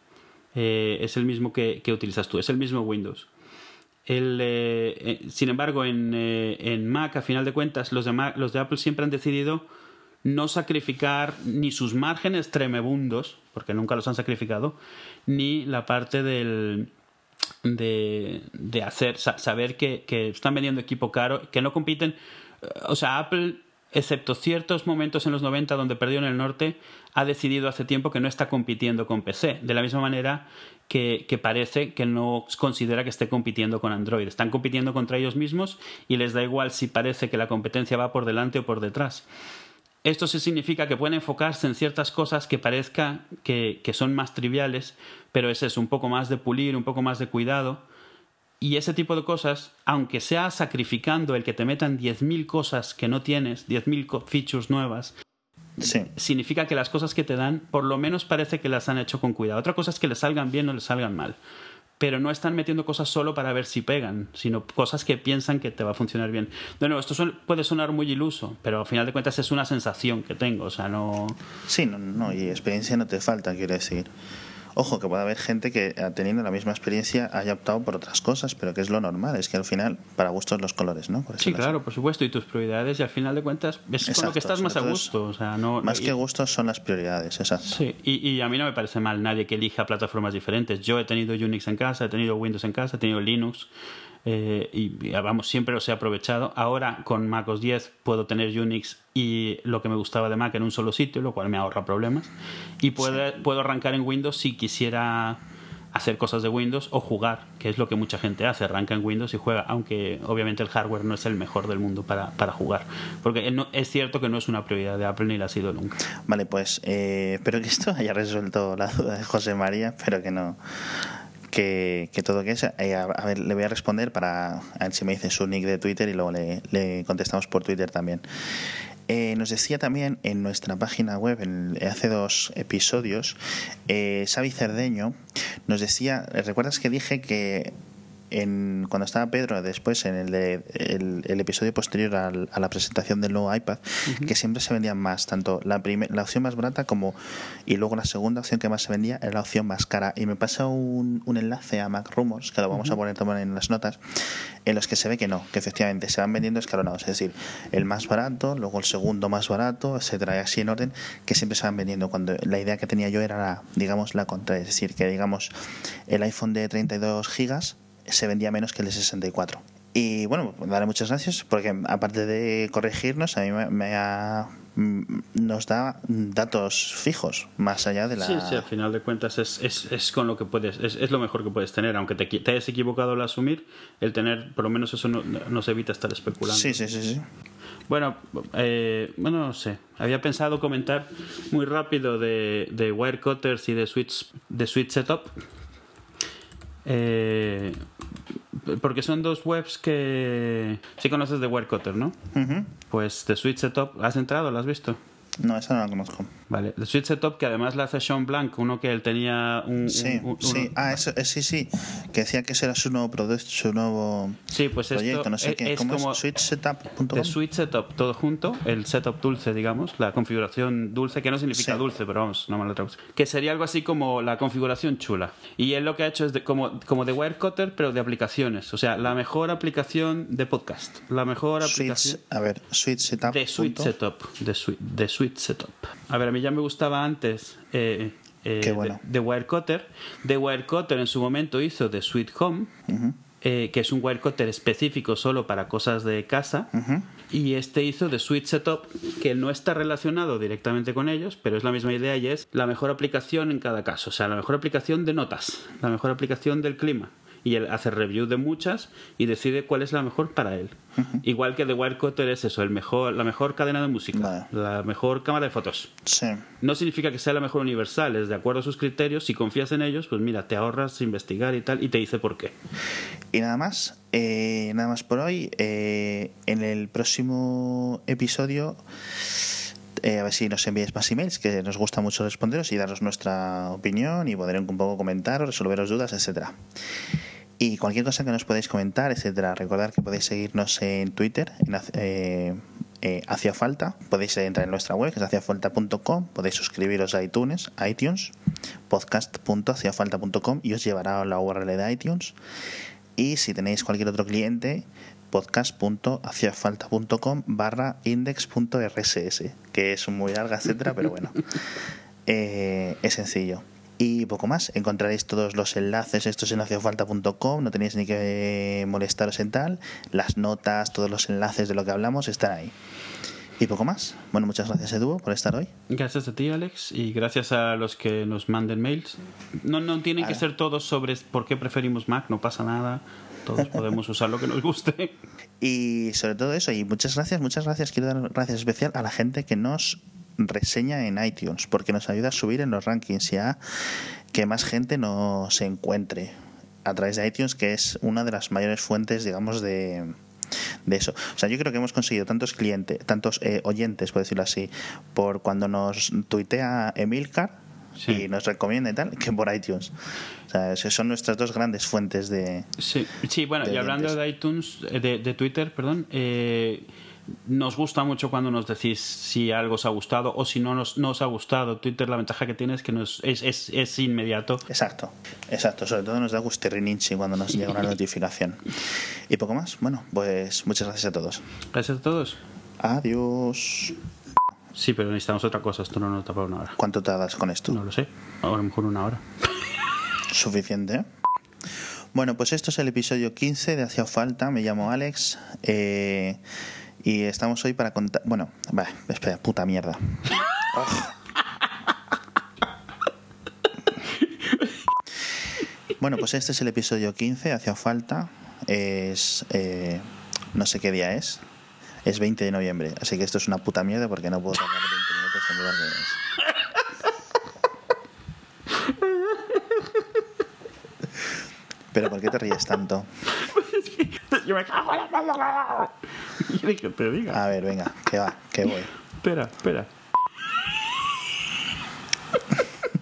Eh, es el mismo que, utilizas tú, es el mismo Windows. Eh, sin embargo, en, en Mac, a final de cuentas, los de, los de Apple siempre han decidido no sacrificar ni sus márgenes tremebundos, porque nunca los han sacrificado, ni la parte del, de, de hacer, sa- saber que, que están vendiendo equipo caro, que no compiten. O sea, Apple, excepto ciertos momentos en los 90 donde perdió en el norte, ha decidido hace tiempo que no está compitiendo con PC. De la misma manera que, que parece que no considera que esté compitiendo con Android. Están compitiendo contra ellos mismos y les da igual si parece que la competencia va por delante o por detrás. Esto sí significa que pueden enfocarse en ciertas cosas que parezca que, que son más triviales, pero es eso, un poco más de pulir, un poco más de cuidado. Y ese tipo de cosas, aunque sea sacrificando el que te metan 10.000 cosas que no tienes, 10.000 co- features nuevas, Sí. significa que las cosas que te dan, por lo menos parece que las han hecho con cuidado. Otra cosa es que les salgan bien o les salgan mal. Pero no están metiendo cosas solo para ver si pegan, sino cosas que piensan que te va a funcionar bien. De nuevo, esto puede sonar muy iluso, pero al final de cuentas es una sensación que tengo. O sea, no. Sí, no, no, y experiencia no te falta, quiero decir. Ojo, que puede haber gente que eh, teniendo la misma experiencia haya optado por otras cosas, pero que es lo normal, es que al final, para gustos los colores, ¿no? Por Sí, claro, por supuesto, y tus prioridades, y al final de cuentas es con lo que estás más a gusto. O sea, no, Más y- que gustos son las prioridades, exacto. Sí, y, y a mí no me parece mal nadie que elija plataformas diferentes. Yo he tenido Unix en casa, he tenido Windows en casa, he tenido Linux eh, y y, vamos, siempre los he aprovechado. Ahora con MacOS 10 puedo tener Unix y lo que me gustaba de Mac en un solo sitio, lo cual me ahorra problemas. Y puedo, puedo arrancar en Windows si quisiera hacer cosas de Windows o jugar, que es lo que mucha gente hace, arranca en Windows y juega, aunque obviamente el hardware no es el mejor del mundo para, para jugar. Porque no- es cierto que no es una prioridad de Apple ni la ha sido nunca. Vale, pues eh, espero que esto haya resuelto la duda de José María, pero que no. Que, que todo que es. eh, a, ver, le voy a responder para. A si me dice su nick de Twitter y luego le, le contestamos por Twitter también. Eh, nos decía también en nuestra página web, en- hace dos episodios, eh, Xavi Cerdeño nos decía, ¿recuerdas que dije que en, cuando estaba Pedro después en el, de, el, el episodio posterior al- a la presentación del nuevo iPad, que siempre se vendían más, tanto la, primer, la opción más barata como y luego la segunda opción que más se vendía era la opción más cara. Y me pasa un, un enlace a Mac Rumors, que lo vamos a poner también en las notas, en los que se ve que no, que efectivamente se van vendiendo escalonados, es decir, el más barato, luego el segundo más barato, etcétera, y así en orden, que siempre se van vendiendo. Cuando la idea que tenía yo era, la, digamos, la contraria, es decir, que digamos, el iPhone de 32 gigas se vendía menos que el de 64. Y bueno, pues darle muchas gracias porque aparte de corregirnos, a mí me, me ha, mm, nos da datos fijos, más allá de la... Sí, sí, al final de cuentas es, es, es con lo que puedes, es, es, lo mejor que puedes tener, aunque te, te, hayas equivocado al asumir, el tener, por lo menos eso no, nos evita estar especulando. Sí, sí, sí, sí. Bueno, eh, bueno, no sé. Había pensado comentar muy rápido de, de Wirecutters y de Switch, de Switch Setup. Eh, porque son dos webs que... Sí conoces de Wirecutter, ¿no? Uh -huh. Pues de Switch Setup, ¿has entrado? ¿Lo has visto? No, esa no la conozco. Vale, The Switch Setup, que además la hace Sean Blanc, uno que él tenía un... Sí, un, un, sí. uno- Ah, eso, eh, sí, sí. Que decía que ese era su nuevo producto, su nuevo Sí, pues proyecto, esto no sé es, qué. es ¿Cómo como es? De Switch Setup todo junto, el setup dulce, digamos, la configuración dulce, que no significa Sí. dulce, pero vamos, no mala traducción. Que sería algo así como la configuración chula. Y él lo que ha hecho es de- como, como de Wirecutter, pero de aplicaciones. O sea, la mejor aplicación de podcast. La mejor aplicación... Switch, a ver, Switchsetup. De Sweet Setup. De Sweet, de Sweet Setup. A ver, a mí ya me gustaba antes eh, eh, Qué bueno. de, de Wirecutter. De Wirecutter en su momento hizo de Sweet Home, eh, que es un Wirecutter específico solo para cosas de casa. Y este hizo de Sweet Setup, que no está relacionado directamente con ellos, pero es la misma idea y es la mejor aplicación en cada caso. O sea, la mejor aplicación de notas, la mejor aplicación del clima. Y él hace review de muchas y decide cuál es la mejor para él. Igual que The Wirecutter es eso, el mejor, la mejor cadena de música, Vale. la mejor cámara de fotos. Sí. No significa que sea la mejor universal, es de acuerdo a sus criterios. Si confías en ellos, pues mira, te ahorras investigar y tal, y te dice por qué. Y nada más, eh, nada más por hoy. Eh, en el próximo episodio, eh, a ver si nos enviáis más emails, que nos gusta mucho responderos y daros nuestra opinión y poder un poco comentaros, resolveros dudas, etcétera. Y cualquier cosa que nos podáis comentar, etcétera. Recordad que podéis seguirnos en Twitter, en eh, eh, Hacia Falta. Podéis entrar en nuestra web, que es haciafalta.com. Podéis suscribiros a iTunes, iTunes, podcast.haciafalta.com y os llevará a la URL de iTunes. Y si tenéis cualquier otro cliente, podcast.haciafalta.com barra index.rss, que es muy larga, etcétera, pero bueno, eh, es sencillo. Y poco más, encontraréis todos los enlaces, estos en haciafalta.com, no tenéis ni que molestaros en tal, las notas, todos los enlaces de lo que hablamos están ahí. Y poco más. Bueno, muchas gracias Edu por estar hoy. Gracias a ti, Alex, y gracias a los que nos manden mails. No, no tienen que Vale. ser todos sobre por qué preferimos Mac, no pasa nada. Todos podemos usar lo que nos guste. Y sobre todo eso, y muchas gracias, muchas gracias, quiero dar gracias especial a la gente que nos reseña en iTunes, porque nos ayuda a subir en los rankings y a que más gente nos encuentre a través de iTunes, que es una de las mayores fuentes, digamos, de, de eso. O sea, yo creo que hemos conseguido tantos clientes, tantos eh, oyentes, por decirlo así, por cuando nos tuitea Emilcar Sí. y nos recomienda y tal, que por iTunes. O sea, son nuestras dos grandes fuentes de... Sí, sí bueno, y hablando de iTunes, eh, de, de Twitter, perdón, eh, nos gusta mucho cuando nos decís si algo os ha gustado o si no nos, no os ha gustado. Twitter, la ventaja que tiene es que nos, es, es, es inmediato. Exacto, exacto. Sobre todo nos da gustirrininchi cuando nos llega una notificación. Y poco más. Bueno, pues muchas gracias a todos. Gracias a todos. Adiós. Sí, pero necesitamos otra cosa. Esto no nos da para una hora. ¿Cuánto tardas con esto? No lo sé. A lo mejor una hora. ¿Suficiente? Bueno, pues esto es el episodio 15 de Hacía Falta. Me llamo Alex. eh, y estamos hoy para contar. Bueno, va, espera, puta mierda. Bueno, pues este es el episodio 15, Hacía Falta. Es. eh, no sé qué día es. Es 20 de noviembre. Así que esto es una puta mierda porque no puedo tardar 20 minutos en lugar de. Pero ¿por qué te ríes tanto? Yo me cago en la ¿Quieres que te diga? A ver, venga, que va, que voy. Espera, espera.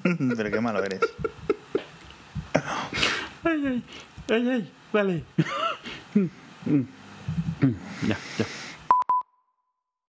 Pero qué malo eres. Ay, ay, ay, ay. Vale. Ya, ya.